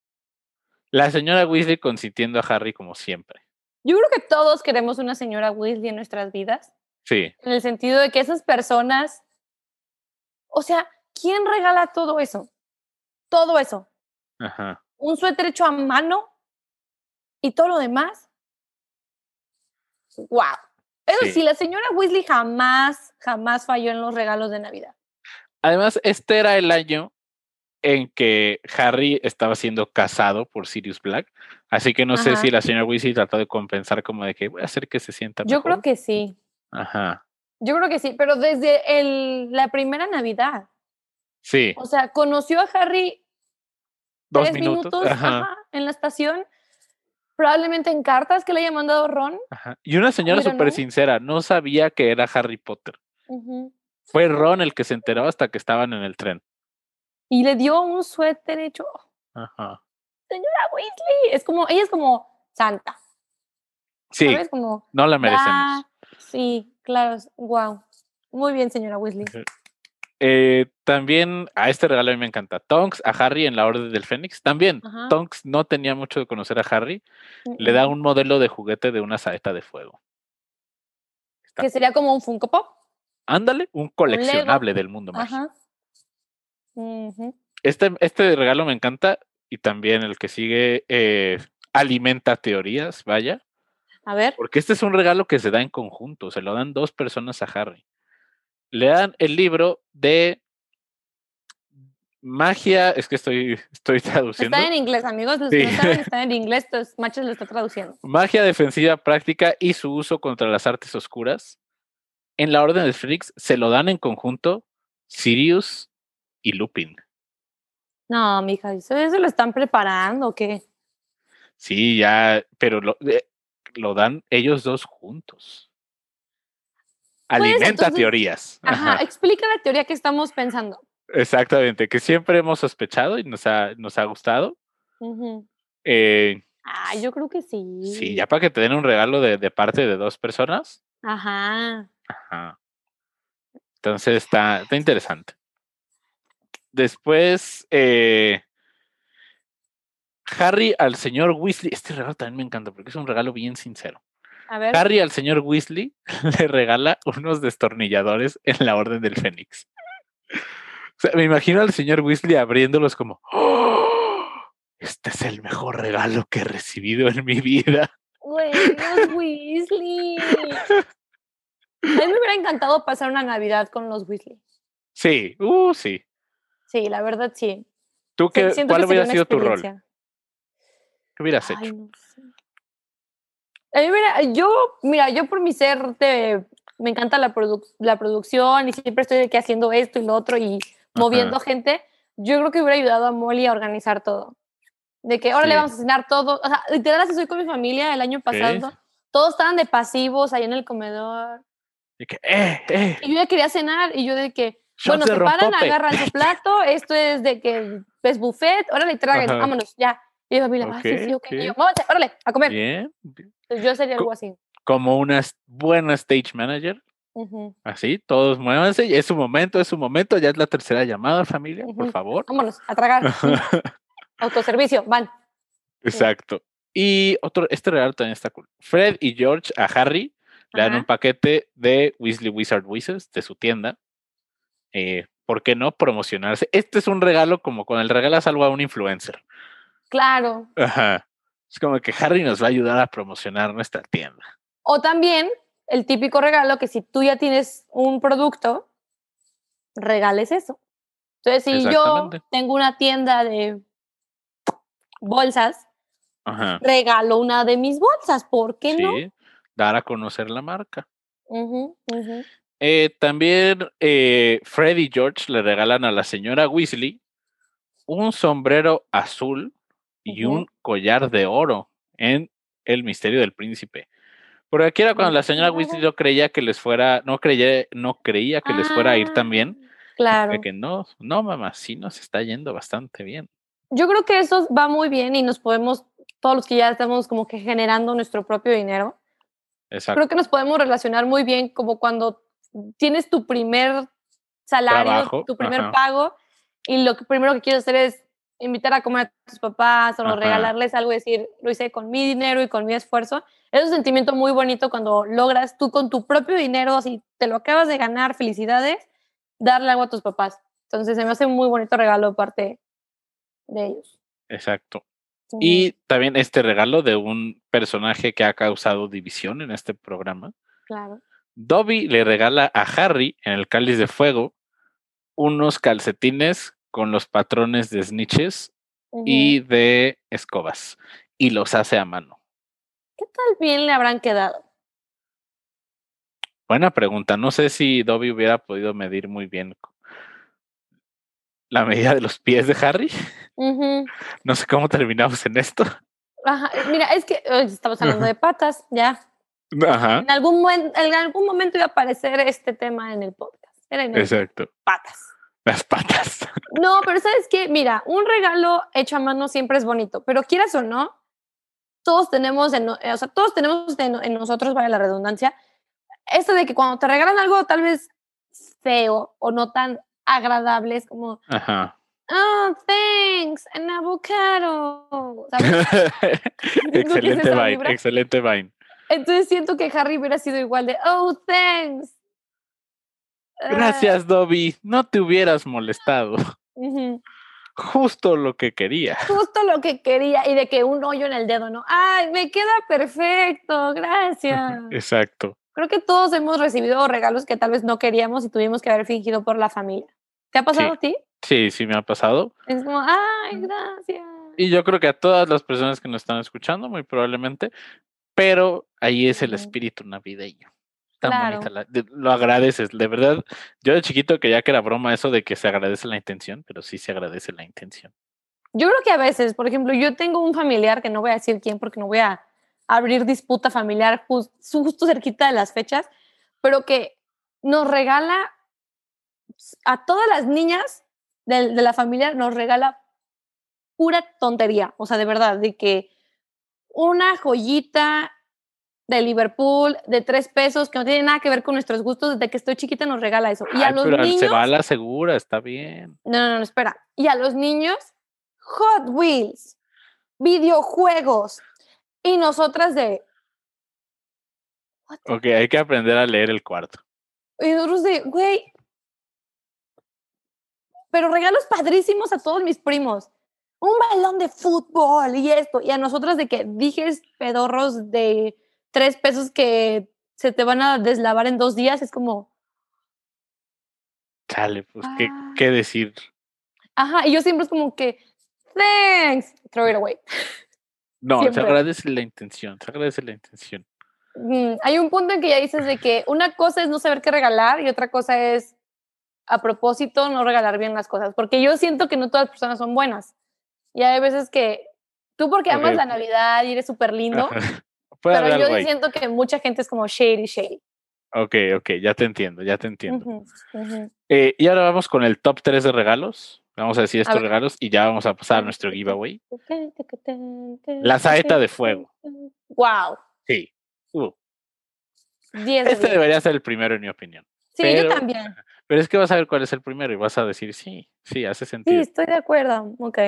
La señora Weasley consintiendo a Harry como siempre. Yo creo que todos queremos una señora Weasley en nuestras vidas. Sí. En el sentido de que esas personas, o sea, ¿quién regala todo eso? Todo eso. Ajá. Un suéter hecho a mano y todo lo demás. ¡Wow! Eso sí. la señora Weasley jamás, jamás falló en los regalos de Navidad. Además, este era el año en que Harry estaba siendo casado por Sirius Black, así que no sé si la señora Weasley trató de compensar como de que voy a hacer que se sienta Yo creo que sí. Ajá. Yo creo que sí, pero desde el, la primera Navidad. Sí. O sea, conoció a Harry dos minutos, en la estación, probablemente en cartas que le haya mandado Ron. Y una señora súper sincera, no sabía que era Harry Potter. Fue Ron el que se enteró hasta que estaban en el tren. Y le dio un suéter hecho. Ajá. Señora Weasley, es como, ella es como Santa. Sí. Como, no la merecemos. sí, claro, wow. Muy bien, señora Weasley. Eh, también a este regalo a mí me encanta. Tonks a Harry en la Orden del Fénix. También, Tonks no tenía mucho de conocer a Harry. Le da un modelo de juguete de una saeta de fuego. que sería como un Funko Pop. Ándale, un coleccionable del mundo mágico. Este, este regalo me encanta y también el que sigue eh, alimenta teorías, vaya. A ver. Porque este es un regalo que se da en conjunto, se lo dan dos personas a Harry le dan el libro de magia, es que estoy, (laughs) estoy traduciendo. Está en inglés, amigos, los que no saben (laughs) está en inglés, entonces Machos lo está traduciendo. Magia defensiva práctica y su uso contra las artes oscuras. En la Orden de Phoenix se lo dan en conjunto Sirius y Lupin. No, mija, ¿eso, eso lo están preparando o qué? Sí, ya, pero lo, eh, lo dan ellos dos juntos. Pues, alimenta teorías. Ajá, explica la teoría que estamos pensando. Exactamente, que siempre hemos sospechado y nos ha, nos ha gustado. eh, ah, yo creo que sí. Sí, ya para que te den un regalo de, de parte de dos personas. Ajá. Ajá. Entonces está, está interesante. Después, eh, Harry al señor Weasley. Este regalo también me encanta porque es un regalo bien sincero. Harry al señor Weasley (laughs) le regala unos destornilladores en la Orden del Fénix. O sea, me imagino al señor Weasley abriéndolos como, ¡Oh! este es el mejor regalo que he recibido en mi vida. los Weasley. (laughs) A mí me hubiera encantado pasar una Navidad con los Weasley. Sí, uh, sí. Sí, la verdad sí. ¿Tú qué, cuál hubiera sido tu rol? ¿Qué hubieras hecho? mira, yo, mira, yo por mi ser me encanta la, la producción y siempre estoy aquí haciendo esto y lo otro y moviendo gente. Yo creo que hubiera ayudado a Molly a organizar todo. De que ahora le vamos a cenar todo. O sea, literal, así soy con mi familia el año pasado. Todos estaban de pasivos ahí en el comedor. De que, eh, eh. Y yo ya quería cenar y yo de que, bueno, se paran, agarran su plato, (laughs) esto es de que es buffet, órale, tragan, vámonos, ya. Y mi familia, ah, sí, sí, ok. Y yo, órale, a comer. Bien. Yo sería algo así. Como una buena stage manager. Así, todos muévanse, es su momento, es su momento, ya es la tercera llamada, familia, por favor. Vámonos, a tragar. (laughs) (laughs) Autoservicio, van. Exacto. Y otro, este regalo también está cool. Fred y George a Harry le dan un paquete de Weasley Wizard Wizards de su tienda. Eh, ¿Por qué no promocionarse? Este es un regalo como cuando el regalas algo a un influencer. Claro. Ajá. Es como que Harry nos va a ayudar a promocionar nuestra tienda. O también el típico regalo que si tú ya tienes un producto, regales eso. Entonces, si yo tengo una tienda de bolsas, regalo una de mis bolsas, ¿por qué no? Dar a conocer la marca. Eh, también eh, Fred y George le regalan a la señora Weasley un sombrero azul y un collar de oro en El misterio del príncipe. Porque aquí era cuando la señora Weasley no creía que les fuera, no creía, no creía que les fuera a ir tan bien. Ah, claro. que no, no, mamá, sí nos está yendo bastante bien. Yo creo que eso va muy bien y nos podemos, todos los que ya estamos como que generando nuestro propio dinero, Exacto. creo que nos podemos relacionar muy bien como cuando tienes tu primer salario, tu primer pago y lo que primero que quieres hacer es invitar a comer a tus papás o regalarles algo y decir, lo hice con mi dinero y con mi esfuerzo. Es un sentimiento muy bonito cuando logras tú con tu propio dinero, si te lo acabas de ganar, felicidades, darle algo a tus papás. Entonces se me hace un muy bonito regalo parte de ellos. Exacto. Y también este regalo de un personaje que ha causado división en este programa. Claro. Dobby le regala a Harry en el cáliz de fuego unos calcetines con los patrones de snitches y de escobas y los hace a mano. ¿Qué tal bien le habrán quedado? Buena pregunta. No sé si Dobby hubiera podido medir muy bien la medida de los pies de Harry. (laughs) No sé cómo terminamos en esto. Ajá. Mira, es que estamos hablando de (laughs) patas, ya. Ajá. En algún, en algún momento iba a aparecer este tema en el podcast. Exacto. Patas. Las patas. (laughs) No, pero ¿sabes qué? Mira, un regalo hecho a mano siempre es bonito, pero quieras o no, todos tenemos, en, o sea, todos tenemos en, nosotros, vaya la redundancia, esto de que cuando te regalan algo tal vez feo o no tan agradable, es como, Ajá. oh, thanks, an avocado. (laughs) (laughs) excelente Vine, excelente Vine. Entonces siento que Harry hubiera sido igual de, oh, thanks. Gracias, Dobby. No te hubieras molestado. Justo lo que quería. Justo lo que quería. Y de que un hoyo en el dedo, ¿no? ¡Ay, me queda perfecto! Gracias. (laughs) Exacto. Creo que todos hemos recibido regalos que tal vez no queríamos y tuvimos que haber fingido por la familia. ¿Te ha pasado a ti? Sí, sí, me ha pasado. Es como, ¡ay, gracias! Y yo creo que a todas las personas que nos están escuchando, muy probablemente, pero ahí es el espíritu navideño lo agradeces, de verdad. Yo de chiquito quería que era broma eso de que se agradece la intención, pero sí se agradece la intención. Yo creo que a veces, por ejemplo, yo tengo un familiar que no voy a decir quién porque no voy a abrir disputa familiar justo cerquita de las fechas, pero que nos regala a todas las niñas de, de la familia, nos regala pura tontería, o sea, de verdad, de que una joyita de Liverpool de tres pesos que no tiene nada que ver con nuestros gustos desde que estoy chiquita nos regala eso. Y a los pero niños se va a la segura está bien. No no no espera. Y a los niños Hot Wheels videojuegos. Y nosotras de Ok, hay que aprender a leer el cuarto. Y nosotros de güey pero regalos padrísimos a todos mis primos un balón de fútbol y esto y a nosotras de que dijes pedorros de tres pesos que se te van a deslavar en dos días, es como... Chale, pues, ¿qué, ah. ¿qué, decir? Ajá, y yo siempre es como que, thanks, throw it away. (laughs) No, se agradece la intención, se agradece la intención. hay un punto en que ya dices de que una cosa es no saber qué regalar y otra cosa es a propósito no regalar bien las cosas, porque yo siento que no todas las personas son buenas. Y hay veces que tú porque amas la Navidad y eres súper lindo, (laughs) Pero yo siento que mucha gente es como shady, shady. Ok, ok, ya te entiendo, ya te entiendo. Eh, y ahora vamos con el top 3 de regalos. Vamos a decir estos regalos y ya vamos a pasar a nuestro giveaway. La saeta de fuego. Wow. Sí. Uh. este debería ser el primero en mi opinión. Sí, yo también. Pero es que vas a ver cuál es el primero y vas a decir, sí, sí, hace sentido. Sí, estoy de acuerdo. Ok.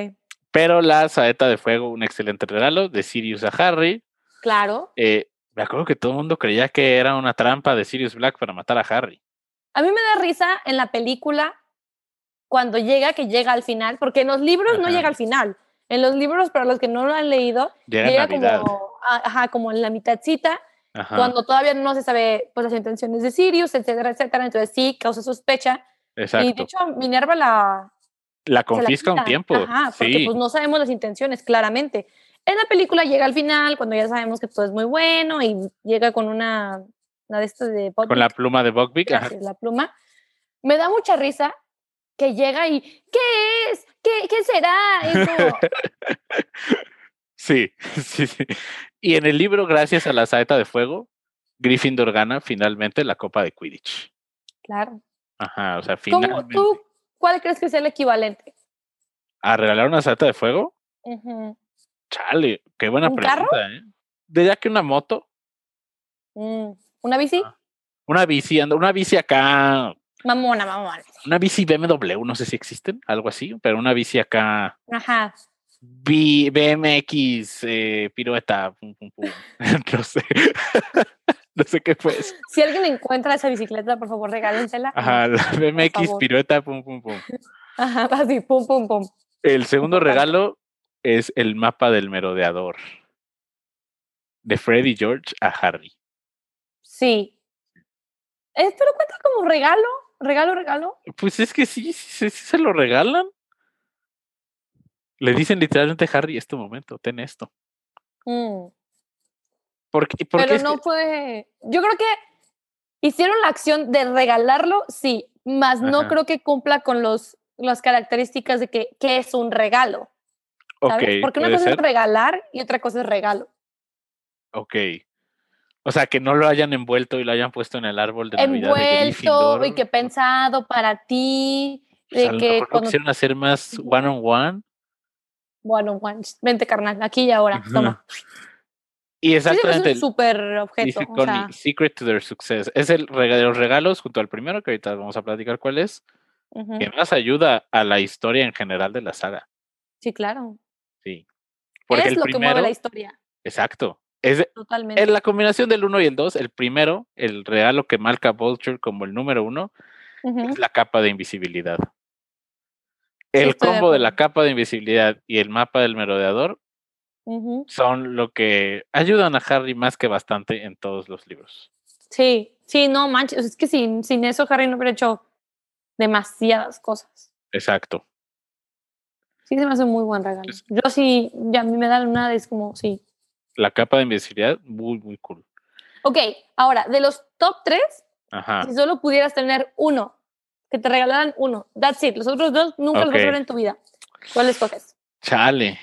Pero la saeta de fuego, un excelente regalo de Sirius a Harry. Claro. Eh, me acuerdo que todo el mundo creía que era una trampa de Sirius Black para matar a Harry. A mí me da risa en la película cuando llega, que llega al final, porque en los libros no llega al final. En los libros, para los que no lo han leído, llega, como, ajá, como en la mitadcita, cuando todavía no se sabe pues, las intenciones de Sirius, etcétera, etcétera. Entonces sí, causa sospecha. Exacto. Y de hecho, Minerva la... La confisca un tiempo. Ajá, porque pues no sabemos las intenciones, claramente. En la película llega al final, cuando ya sabemos que todo es muy bueno y llega con una, una de estas de Con la pluma de Buckbeak. La pluma. Me da mucha risa que llega y ¿qué es? ¿Qué, qué será? (laughs) sí, sí, sí. Y en el libro, gracias a la saeta de fuego, Gryffindor gana finalmente la Copa de Quidditch. Claro. Ajá, o sea, finalmente. ¿Tú cuál crees que es el equivalente? ¿A regalar una saeta de fuego? Chale, qué buena pregunta, ¿eh? ¿Diría que una moto? Mm, ¿Una bici? Ah, una bici, una bici acá. Mamona, mamona. Una bici BMW, no sé si existen, algo así, pero una bici acá. Ajá. BMX, eh, pirueta, (laughs) no sé. (laughs) no sé qué fue eso. Si alguien encuentra esa bicicleta, por favor, regálensela. Ajá, la BMX, pirueta, pum, pum, pum. Ajá, así, pum, pum, pum. El segundo (laughs) regalo es el mapa del merodeador. De Freddy George a Harry. Sí. ¿Esto lo cuenta como regalo? ¿Regalo, regalo? Pues es que sí, sí, se lo regalan. Le dicen literalmente Harry, este momento, ten esto. Mm. Porque, Pero no fue. Yo creo que hicieron la acción de regalarlo, sí, más no creo que cumpla con los, las características de que, que es un regalo. ¿sabes? Porque una cosa es regalar y otra cosa es regalo. Ok. O sea, que no lo hayan envuelto y lo hayan puesto en el árbol de Navidad. Envuelto y que pensado para ti. De que cuando... quisieron hacer más one on one. One on one. Vente, carnal, aquí y ahora. Toma. Y exactamente. es un súper objeto. O sea. Secret to their success. Es el de los regalos junto al primero, que ahorita vamos a platicar cuál es, que más ayuda a la historia en general de la saga. Sí, claro. Sí. Porque es lo que mueve la historia. Exacto. Es, Totalmente. En la combinación del 1 y el 2, el primero, el regalo que marca Vulture como el número uno, es la capa de invisibilidad. El combo de, la capa de invisibilidad y el mapa del merodeador son lo que ayudan a Harry más que bastante en todos los libros. Sí, sí, no manches, es que sin, sin eso Harry no hubiera hecho demasiadas cosas. Exacto. Sí, se me hace un muy buen regalo. Yo sí, ya a mí me da una, es como, sí. La capa de invisibilidad, muy, muy cool. Ok, ahora, de los top tres, si solo pudieras tener uno, que te regalaran uno, that's it, los otros dos nunca los vas a ver en tu vida. ¿Cuál escoges? Chale.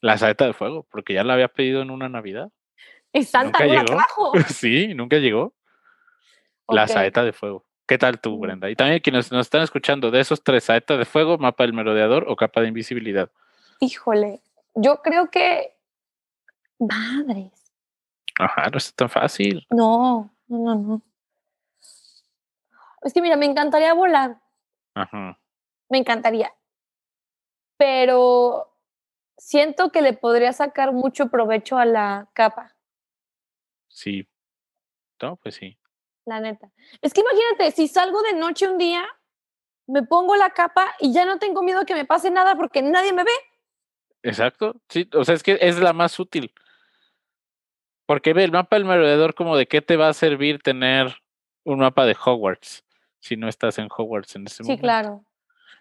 La saeta de fuego, porque ya la había pedido en una Navidad. Y Santa no la trajo. sí, nunca llegó. La saeta de fuego. ¿Qué tal tú, mm. Brenda? Y también quienes nos están escuchando, de esos tres, saeta de fuego, mapa del merodeador o capa de invisibilidad. Híjole, yo creo que. Madres. Ajá, no es tan fácil. No, no, no, no. Es que mira, me encantaría volar. Ajá. Me encantaría. Pero siento que le podría sacar mucho provecho a la capa. Sí. No, pues sí. La neta. Es que imagínate, si salgo de noche un día, me pongo la capa y ya no tengo miedo que me pase nada porque nadie me ve. Exacto. Sí, o sea, es que es la más útil. Porque ve el mapa del merodeador como de qué te va a servir tener un mapa de Hogwarts si no estás en Hogwarts en ese momento. Sí, claro.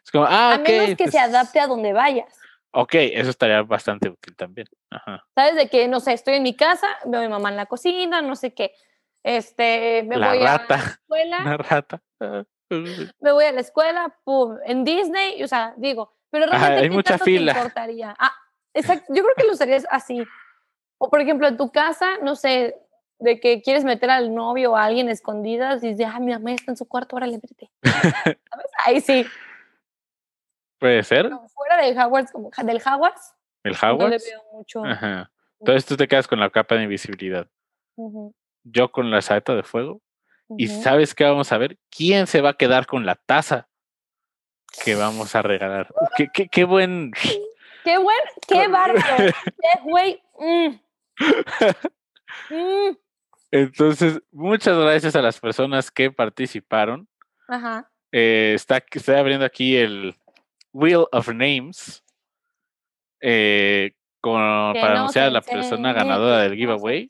Es como, ah, a menos que se adapte a donde vayas. Ok, eso estaría bastante útil también. ¿Sabes? De que, no sé, estoy en mi casa, veo a mi mamá en la cocina, no sé qué. Este, me voy a la escuela. La rata. me voy a la escuela, pum, en Disney, o sea, digo, pero realmente hay mucha fila. Te importaría? Ah, exacto, yo creo que lo usarías así. O por ejemplo, en tu casa, no sé, de que quieres meter al novio o a alguien escondidas y dices, ah, mi mamá está en su cuarto, ahora le mete. Ahí sí. Puede ser. fuera del Hogwarts, como del Hogwarts. ¿El Hogwarts? No le veo mucho. Ajá. Entonces tú te quedas con la capa de invisibilidad. Yo con la saeta de fuego. Y ¿sabes qué vamos a ver? ¿Quién se va a quedar con la taza que vamos a regalar? (laughs) qué, qué, qué buen... (laughs) Qué buen, qué (laughs) bárbaro. qué güey. Mm. Mm. Entonces, muchas gracias a las personas que participaron. Ajá. Eh, está, estoy abriendo aquí el, Wheel of Names eh, para anunciar a la persona ganadora del giveaway.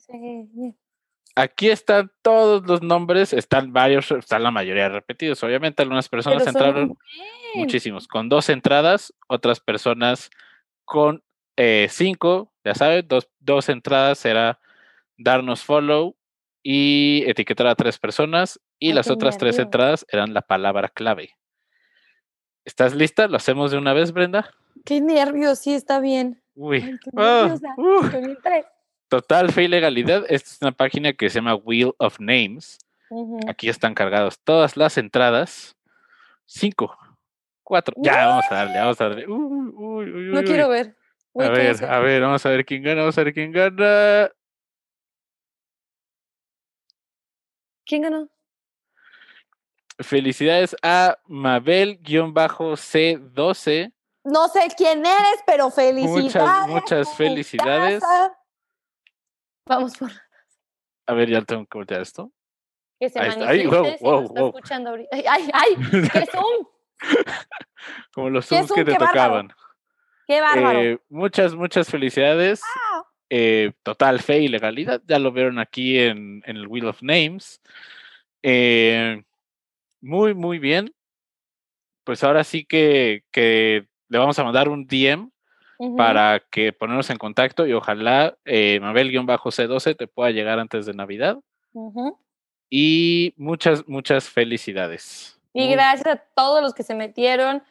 Aquí están todos los nombres, están varios, están la mayoría repetidos. Obviamente algunas personas entraron muchísimos, con dos entradas, otras personas con eh, cinco, ya saben, dos, dos entradas será darnos follow y etiquetar a tres personas y las otras tres entradas eran la palabra clave. ¿Estás lista? ¿Lo hacemos de una vez, Brenda? Qué nervios, sí, está bien. Uy. Ah, uh. total fe y legalidad. Esta es una página que se llama Wheel of Names. Aquí están cargadas todas las entradas. Cinco, cuatro. Ya, vamos a darle, vamos a darle. no quiero ver. a ver, a ver, vamos a ver quién gana, vamos a ver quién gana. ¿Quién ganó? Felicidades a Mabel-C12. No sé quién eres, pero felicidades. Muchas, muchas felicidades. Vamos por. A ver, ya tengo que voltear esto. Que se manifieste wow, wow, wow. escuchando ahorita. Ay, ay, ay, qué zoom. (laughs) Como los zooms que te tocaban. Qué bárbaro. Eh, muchas, muchas felicidades. Eh, total fe y legalidad. Ya lo vieron aquí en, en el Wheel of Names. Eh, muy, muy bien. Pues ahora sí que, que le vamos a mandar un DM para que ponernos en contacto y ojalá eh, Mabel-C12 te pueda llegar antes de Navidad. Y muchas, muchas felicidades. Y gracias a todos los que se metieron.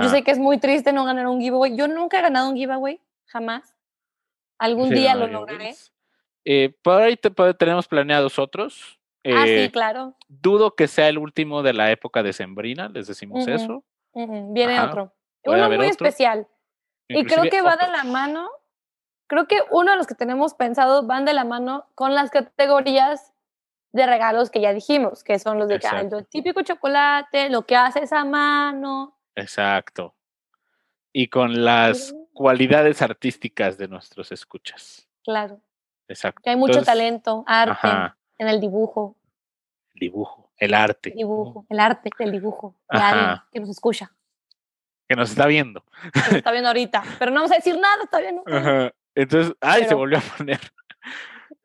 Yo sé que es muy triste no ganar un giveaway. Yo nunca he ganado un giveaway, jamás. Algún día lo lograré. Eh, por ahí tenemos planeados otros. Ah, sí, eh, claro. Dudo que sea el último de la época de Sembrina, les decimos eso. Viene otro. Uno muy especial. Y creo que va de la mano, creo que uno de los que tenemos pensado van de la mano con las categorías de regalos que ya dijimos, que son los de el típico chocolate, lo que haces a mano. Exacto. Y con las cualidades artísticas de nuestros escuchas. Claro. Exacto. Que hay mucho talento, arte en el dibujo. El dibujo, el arte. El dibujo, el arte del dibujo. que nos escucha. Que nos está viendo. Que nos está viendo ahorita. (laughs) Pero no vamos a decir nada, todavía no. Ajá. Entonces, ay, se volvió a poner. (laughs)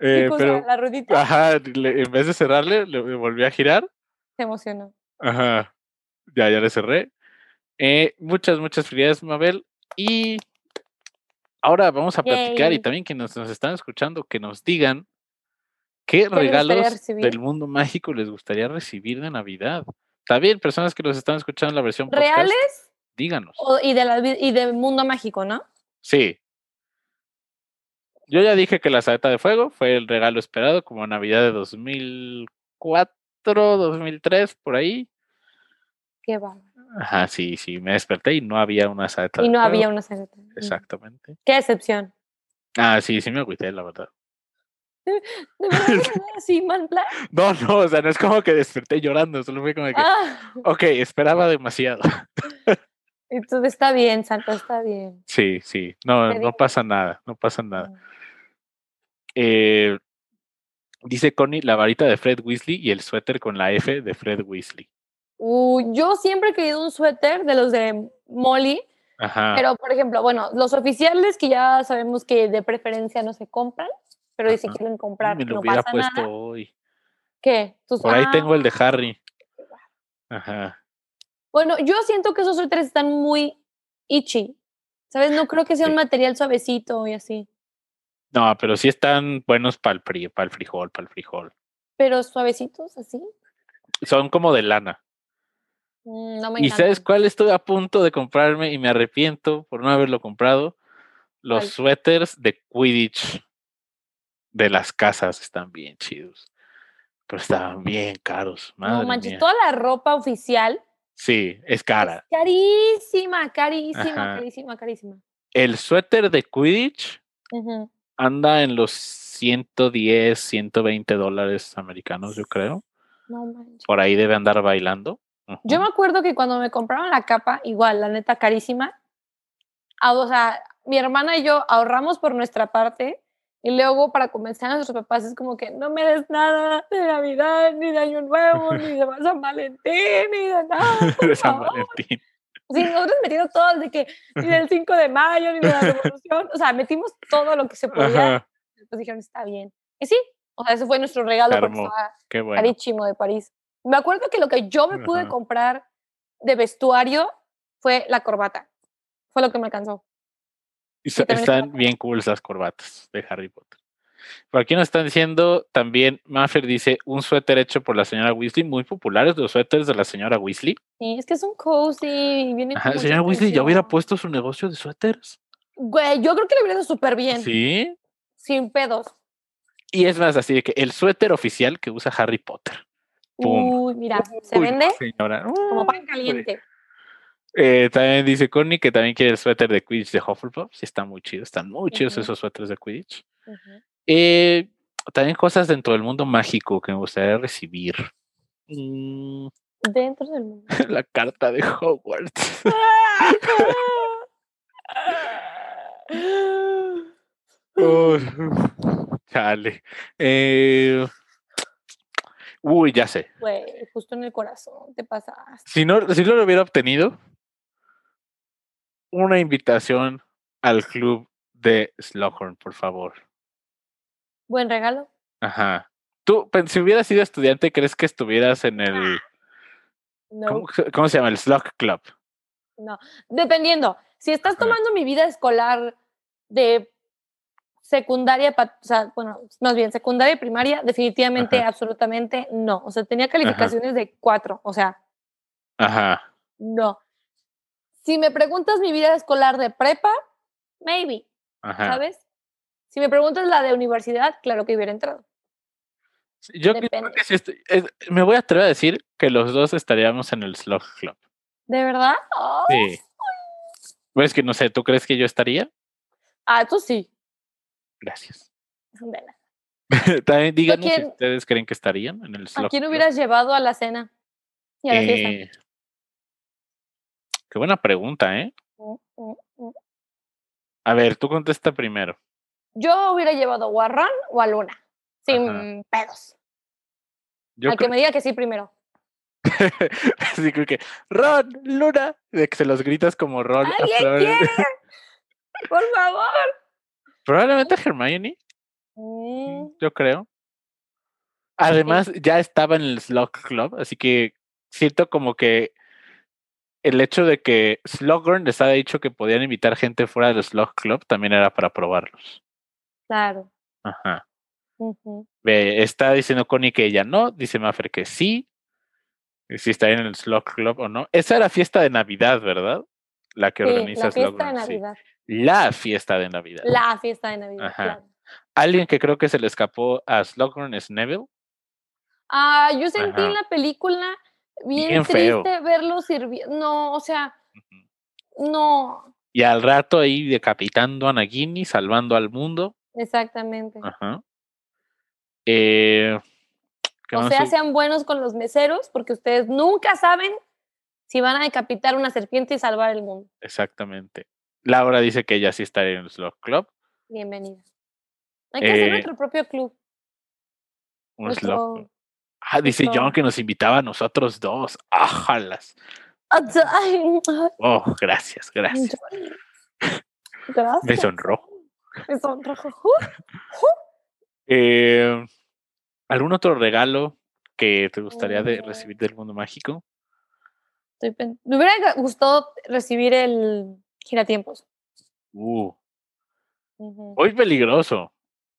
Eh, pero, la ruedita. Ajá, en vez de cerrarle, le volví a girar. Se emocionó. Ajá. Ya, ya le cerré. Eh, muchas, muchas felicidades, Mabel. Y ahora vamos a platicar y también que nos, nos están escuchando, que nos digan qué, regalos del mundo mágico les gustaría recibir de Navidad. También personas que los están escuchando en la versión podcast, ¿Reales? Díganos. y, de la, y del mundo mágico, ¿no? Sí, yo ya dije que la saeta de fuego fue el regalo esperado como Navidad de 2004, 2003, por ahí. Qué va. Ajá, sí, sí, me desperté y no había una saeta. Y no había una saeta. Exactamente. Qué excepción. Ah, sí, sí me agüité, la verdad. ¿De, verdad (laughs) así, mal plan? No, no, o sea, no es como que desperté llorando, solo fue como que, ah. ok, esperaba demasiado. Entonces está bien, Santo, está bien. Sí, sí, no, no pasa nada, no pasa nada. Eh, dice Connie, la varita de Fred Weasley y el suéter con la F de Fred Weasley. yo siempre he querido un suéter de los de Molly, pero por ejemplo, bueno, los oficiales que ya sabemos que de preferencia no se compran, pero si quieren comprar, Me lo hubiera puesto hoy. ¿Qué? Por ahí tengo el de Harry. Ajá. Bueno, yo siento que esos suéteres están muy itchy. ¿Sabes? No creo que sea un material suavecito y así. No, pero sí están buenos para el, frío, para el frijol, para el frijol. ¿Pero suavecitos así? Son como de lana. Mm, no me ¿Y sabes cuál estoy a punto de comprarme y me arrepiento por no haberlo comprado? Los suéteres de Quidditch de las casas están bien chidos. Pero estaban bien caros. no manches, toda la ropa oficial. Sí, es cara. carísima, carísima, carísima, carísima. El suéter de Quidditch anda en los 110, 120 dólares americanos, yo creo. No manches. Por ahí debe andar bailando. Yo me acuerdo que cuando me compraron la capa, igual, la neta carísima, o sea, mi hermana y yo ahorramos por nuestra parte y luego para convencer a nuestros papás es como que no me des nada de Navidad, ni de Año Nuevo, ni de San Valentín, ni de nada. (laughs) de San Valentín. Sí, nosotros metimos todo de que ni del 5 de mayo, ni de la (laughs) revolución, o sea, metimos todo lo que se podía. Pues dijeron, está bien. Y sí, o sea, ese fue nuestro regalo porque estaba carísimo de París. Me acuerdo que lo que yo me pude comprar de vestuario fue la corbata. Fue lo que me alcanzó. Están bien cool esas corbatas de Harry Potter. Por aquí nos están diciendo también, Maffer dice, un suéter hecho por la señora Weasley, muy populares los suéteres de la señora Weasley. Sí, es que es un cozy. Viene Ajá, señora Weasley ya hubiera puesto su negocio de suéteres. Güey, yo creo que le hubiera ido súper bien. Sí. Sin pedos. Y es más así de que el suéter oficial que usa Harry Potter. Uy, mira, se vende como pan caliente. Eh, también dice Connie que también quiere el suéter de Quidditch de Hufflepuff. Sí, está muy chido. Están muy chidos esos suéteres de Quidditch. Eh, también cosas dentro del mundo mágico que me gustaría recibir. Mm. Dentro del mundo. (laughs) La carta de Hogwarts. (laughs) chale. Eh, uy, ya sé. Güey, justo en el corazón te pasaste. Si no, si no lo hubiera obtenido, una invitación al club de Slughorn, por favor. Buen regalo. Ajá. Tú, si hubieras sido estudiante, ¿crees que estuvieras en el... No. ¿cómo, se llama? El Slug Club. No, dependiendo. Si estás tomando mi vida escolar de secundaria, o sea, bueno, más bien secundaria y primaria, definitivamente, absolutamente no. O sea, tenía calificaciones de cuatro, o sea. Ajá. No. Si me preguntas mi vida escolar de prepa, maybe, ¿sabes? Si me preguntas la de universidad, claro que hubiera entrado. Yo creo que sí me voy a atrever a decir que los dos estaríamos en el Slug Club. ¿De verdad? Sí. Pues que no sé, ¿tú crees que yo estaría? Ah, tú sí. Gracias. (laughs) También díganos si ustedes creen que estarían en el Slug ¿A quién hubieras llevado a la cena y a la fiesta? Qué buena pregunta, ¿eh? Mm, mm, mm. A ver, tú contesta primero. Yo hubiera llevado a Ron o a Luna, sin pedos. Al que me diga que sí primero. (laughs) sí, creo que Ron, Luna, de que se los gritas como Ron. ¿Alguien (laughs) Por favor. Probablemente Hermione. Mm. Yo creo. Además, ya estaba en el Slug Club, así que siento como que el hecho de que Slughorn les haya dicho que podían invitar gente fuera del Slug Club también era para probarlos. Claro. Ajá. está diciendo Connie que ella no, dice Maffer que sí. Si está en el Slug Club o no. Esa era fiesta de Navidad, ¿verdad? La que organiza la fiesta de Navidad. La fiesta de Navidad. La fiesta de Navidad. Ajá. Alguien que creo que se le escapó a Slughorn es Neville. Ah, yo sentí en la película bien, triste verlo sirviendo. No, o sea, no. Y al rato ahí decapitando a Nagini, salvando al mundo. Exactamente. Ajá. Eh, o sea, sean buenos con los meseros, porque ustedes nunca saben si van a decapitar una serpiente y salvar el mundo. Exactamente. Laura dice que ella sí está en el Slug Club. Bienvenida. Hay que hacer eh, nuestro propio club. Un Slug Ah, dice John que nos invitaba a nosotros dos. ¡Ájalas! Oh, gracias, gracias. Gracias. Me sonró. Me sonró. Eh, ¿Algún otro regalo que te gustaría de recibir del mundo mágico? me hubiera gustado recibir el giratiempos. Uh. Muy peligroso.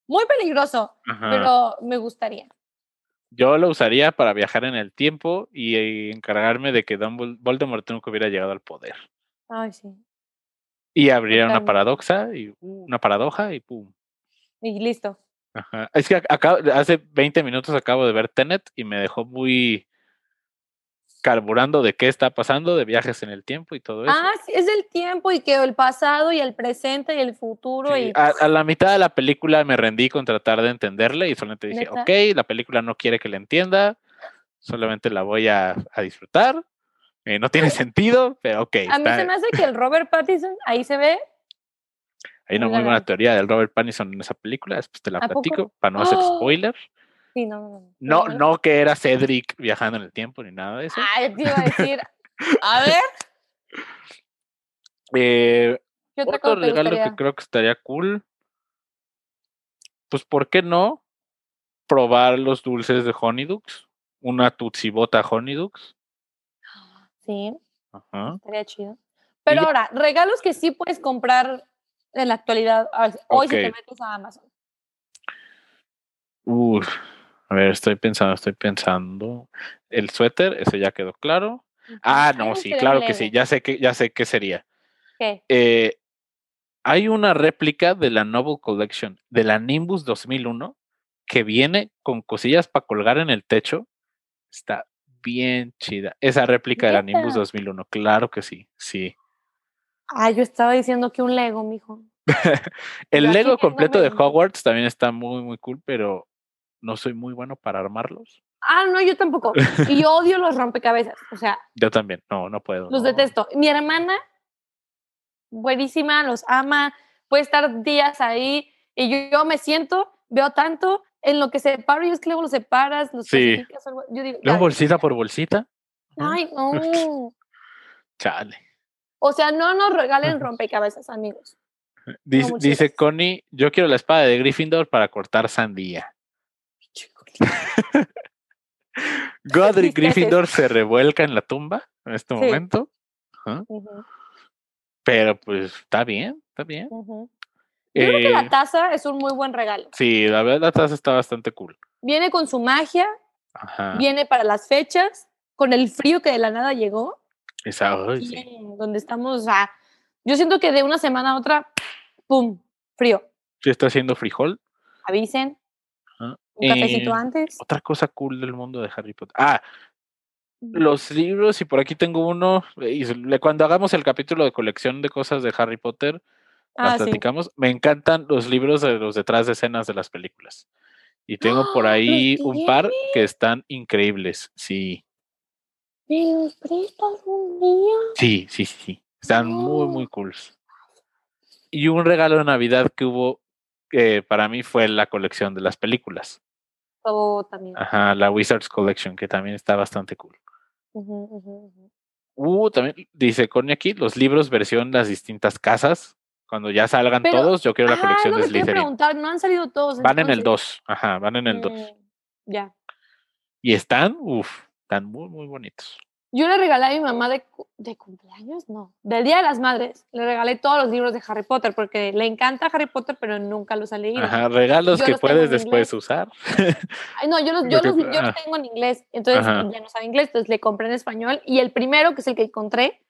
Muy peligroso, pero me gustaría. Yo lo usaría para viajar en el tiempo y encargarme de que Voldemort nunca hubiera llegado al poder. Ay, sí. Y abriera una paradoxa y uh, una paradoja y pum. Y listo. Ajá. Es que hace 20 minutos acabo de ver Tenet y me dejó muy carburando de qué está pasando, de viajes en el tiempo y todo eso. Ah, sí, es el tiempo y que el pasado y el presente y el futuro. y... A, la mitad de la película me rendí con tratar de entenderle y solamente dije, ok, la película no quiere que la entienda, solamente la voy a, disfrutar. Eh, no tiene sentido, pero ok. A mí se me hace que el Robert Pattinson, ahí se ve. Hay una muy buena teoría del Robert Pattinson en esa película, después te la platico, para no hacer ¡Oh! No, no, no, que era Cedric viajando en el tiempo ni nada de eso. Ah, te iba a decir. A ver. (laughs) Eh, ¿Qué otro regalo que creo que estaría cool. Pues, ¿por qué no probar los dulces de Honeydukes? Una Tutsibota Honeydukes. Sí. Ajá. Estaría chido. Pero ahora, regalos que sí puedes comprar en la actualidad. Hoy si te metes a Amazon. Uf. A ver, estoy pensando, estoy pensando. El suéter, ese ya quedó claro. Ah, no, sí, claro que sí. Ya sé que, ya sé qué sería. ¿Qué? Eh, hay una réplica de la Novel Collection de la Nimbus 2001 que viene con cosillas para colgar en el techo. Está bien chida. Esa réplica de la Nimbus 2001, claro que sí, sí. Ah, yo estaba diciendo que un Lego, mijo. (laughs) el Lego completo de Hogwarts también está muy, muy cool, pero no soy muy bueno para armarlos. Ah, no, yo tampoco. Y odio los rompecabezas. O sea. (laughs) Yo también, no, no puedo. Los detesto. Mi hermana, buenísima, los ama, puede estar días ahí y yo, me siento, veo tanto en lo que separo y es que luego los separas, los sí. Yo digo, bolsita por bolsita. Ay, (laughs) no. Chale. O sea, no nos regalen (laughs) rompecabezas, amigos. Dice, dice Connie, yo quiero la espada de Gryffindor para cortar sandía. (laughs) Godric Gryffindor se revuelca en la tumba en este momento. Pero pues está bien, está bien. Yo creo que la eh taza es un muy buen regalo. Sí, la verdad la taza está bastante cool. Viene con su magia, viene para las fechas, con el frío que de la nada llegó. Esa, Donde estamos, yo siento que de una semana a otra, ¡pum! Frío. ¿Sí está haciendo frijol? Avisen. Un cafecito eh, antes. Otra cosa cool del mundo de Harry Potter. Ah, los libros, y por aquí tengo uno, y cuando hagamos el capítulo de colección de cosas de Harry Potter, las ah, platicamos. Me encantan los libros de los detrás de escenas de las películas. Y tengo por ¡Ah! ahí un par que están increíbles, sí. ¿Me los prestas un día? Sí, sí, sí. Están muy, muy cool. Y un regalo de Navidad que hubo que para mí fue la colección de las películas. Oh, también. Ajá, la Wizards Collection, que también está bastante cool. Uh, también dice Connie aquí, los libros versión las distintas casas. Cuando ya salgan todos, yo quiero la colección de Slytherin. preguntar, no han salido todos. Van en el 2, ajá, van en el 2. Mm, ya. Y están, uff, están muy, muy bonitos. Yo le regalé a mi mamá de, de, cumpleaños, no, del Día de las Madres. Le regalé todos los libros de Harry Potter porque le encanta Harry Potter, pero nunca los ha leído. Ajá, regalos que puedes después usar. (laughs) Ay, no, yo los, yo, los, yo los tengo en inglés, entonces ya no sabe inglés, entonces le compré en español. Y el primero, que es el que encontré,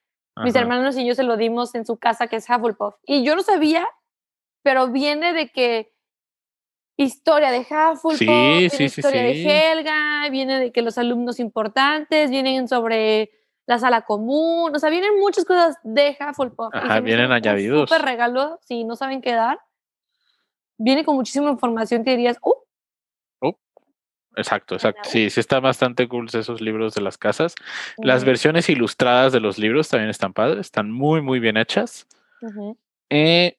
mis hermanos y yo se lo dimos en su casa, que es Hufflepuff. Y yo no sabía, pero viene de que historia de Hufflepuff, sí, sí, historia de Helga, viene de que los alumnos importantes vienen sobre la sala común, o sea, vienen muchas cosas de Hufflepuff. Ajá, vienen añadidos. Un regalo, si no saben qué dar. Viene con muchísima información que dirías, ¡uh! uh exacto, exacto. Sí, sí están bastante cool esos libros de las casas. Las versiones ilustradas de los libros también están padres, están muy, muy bien hechas. eh,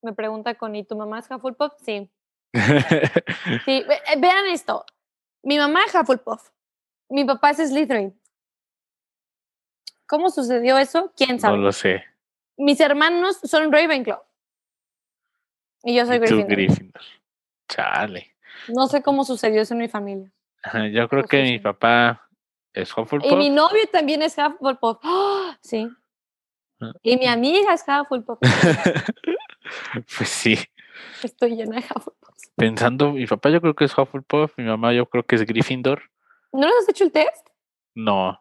Me pregunta con, ¿y tu mamá es Hufflepuff? Sí. (laughs) sí, eh, vean esto. Mi mamá es Hufflepuff. Mi papá es Slytherin. ¿Cómo sucedió eso? ¿Quién sabe? No lo sé. Mis hermanos son Ravenclaw. Y yo soy Gryffindor. Chale. No sé cómo sucedió eso en mi familia. Yo creo que mi papá es Hufflepuff. Y mi novio también es Hufflepuff. ¡Ah! Sí. Ah. Y mi amiga es Hufflepuff. (laughs) pues sí. Estoy llena de Hufflepuff. Pensando, mi papá yo creo que es Hufflepuff, mi mamá yo creo que es Gryffindor. ¿No les has hecho el test? No.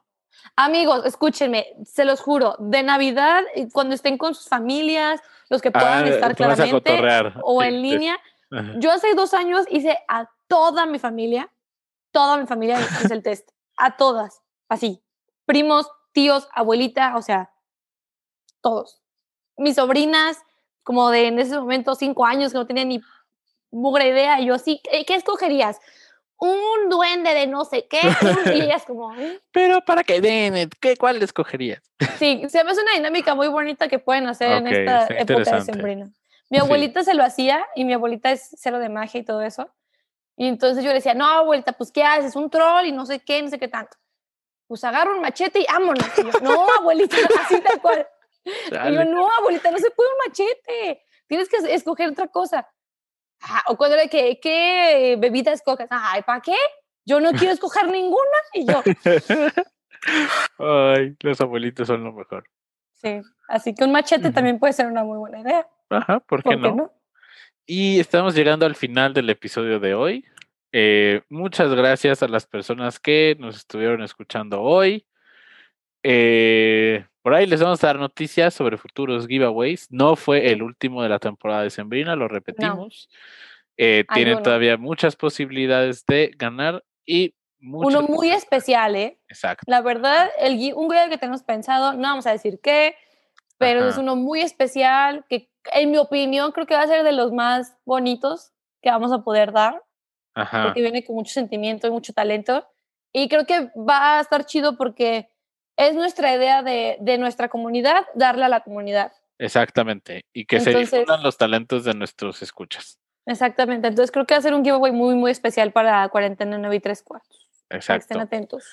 Amigos, escúchenme, se los juro, de Navidad, cuando estén con sus familias, los que puedan ah, estar claramente o en línea. Yo hace dos años hice a toda mi familia, toda mi familia hice el test, a todas, así, primos, tíos, abuelita, o sea, todos. Mis sobrinas, como de en ese momento cinco años que no tenía ni mugre idea, yo sí, ¿qué escogerías? Un duende de no sé qué, (laughs) y ellas como... Pero para qué den, ¿qué, ¿cuál escogerías? Sí, se me hace una dinámica muy bonita que pueden hacer en esta época de sembrina. Mi abuelita se lo hacía y mi abuelita es cero de magia y todo eso. Y entonces yo le decía, no, abuelita, pues ¿qué haces? Un troll y no sé qué, no sé qué tanto. Pues agarro un machete y vámonos. no, abuelita, (laughs) así tal cual. Y yo, no, abuelita, no se puede un machete. Tienes que escoger otra cosa. O cuando le que, ¿qué bebida escoges? Ay, ¿para qué? Yo no quiero escoger ninguna. Y yo. (laughs) Ay, los abuelitos son lo mejor. Sí, así que un machete también puede ser una muy buena idea. Ajá, ¿por qué, no? Y estamos llegando al final del episodio de hoy. Eh, muchas gracias a las personas que nos estuvieron escuchando hoy. Eh, por ahí les vamos a dar noticias sobre futuros giveaways. No fue el último de la temporada de Sembrina, lo repetimos. Eh, tienen todavía muchas posibilidades de ganar y Uno muy especial, ¿eh? Exacto. La verdad, el, un giveaway que tenemos pensado, no vamos a decir qué, pero es uno muy especial que, en mi opinión, creo que va a ser de los más bonitos que vamos a poder dar. Ajá. Porque viene con mucho sentimiento y mucho talento. Y creo que va a estar chido porque es nuestra idea de, de, nuestra comunidad, darle a la comunidad. Exactamente, y que se difundan los talentos de nuestros escuchas. Exactamente, entonces creo que va a ser un giveaway muy, muy especial para Cuarentena 9 y 3 cuartos. Exacto. Estén atentos.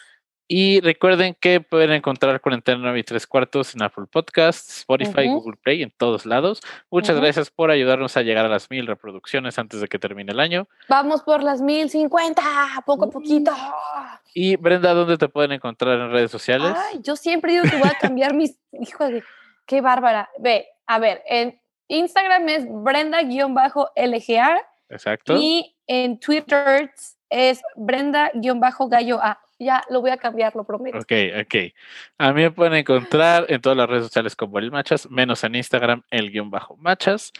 Y recuerden que pueden encontrar Cuarentena 9 y 3 cuartos en Apple Podcasts, Spotify, Google Play, en todos lados. Muchas gracias por ayudarnos a llegar a las mil reproducciones antes de que termine el año. Vamos por las mil cincuenta, poco a poquito. Y Brenda, ¿dónde te pueden encontrar en redes sociales? Ay, yo siempre digo que voy a cambiar mis. (laughs) Hijo de. Qué bárbara. Ve, a ver, en Instagram es Brenda-LGA. Exacto. Y en Twitter es Brenda-Gallo A ya lo voy a cambiar, lo prometo. Ok, ok. A mí me pueden encontrar en todas las redes sociales como el Machas, menos en Instagram, el guion bajo Machas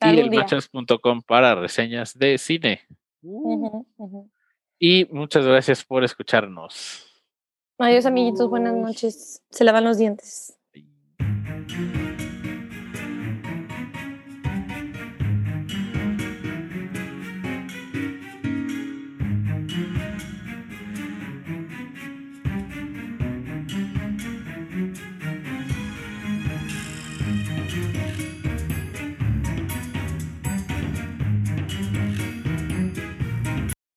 y el machas.com para reseñas de cine. Uh. Y muchas gracias por escucharnos. Adiós, amiguitos. Buenas noches. Se lavan los dientes.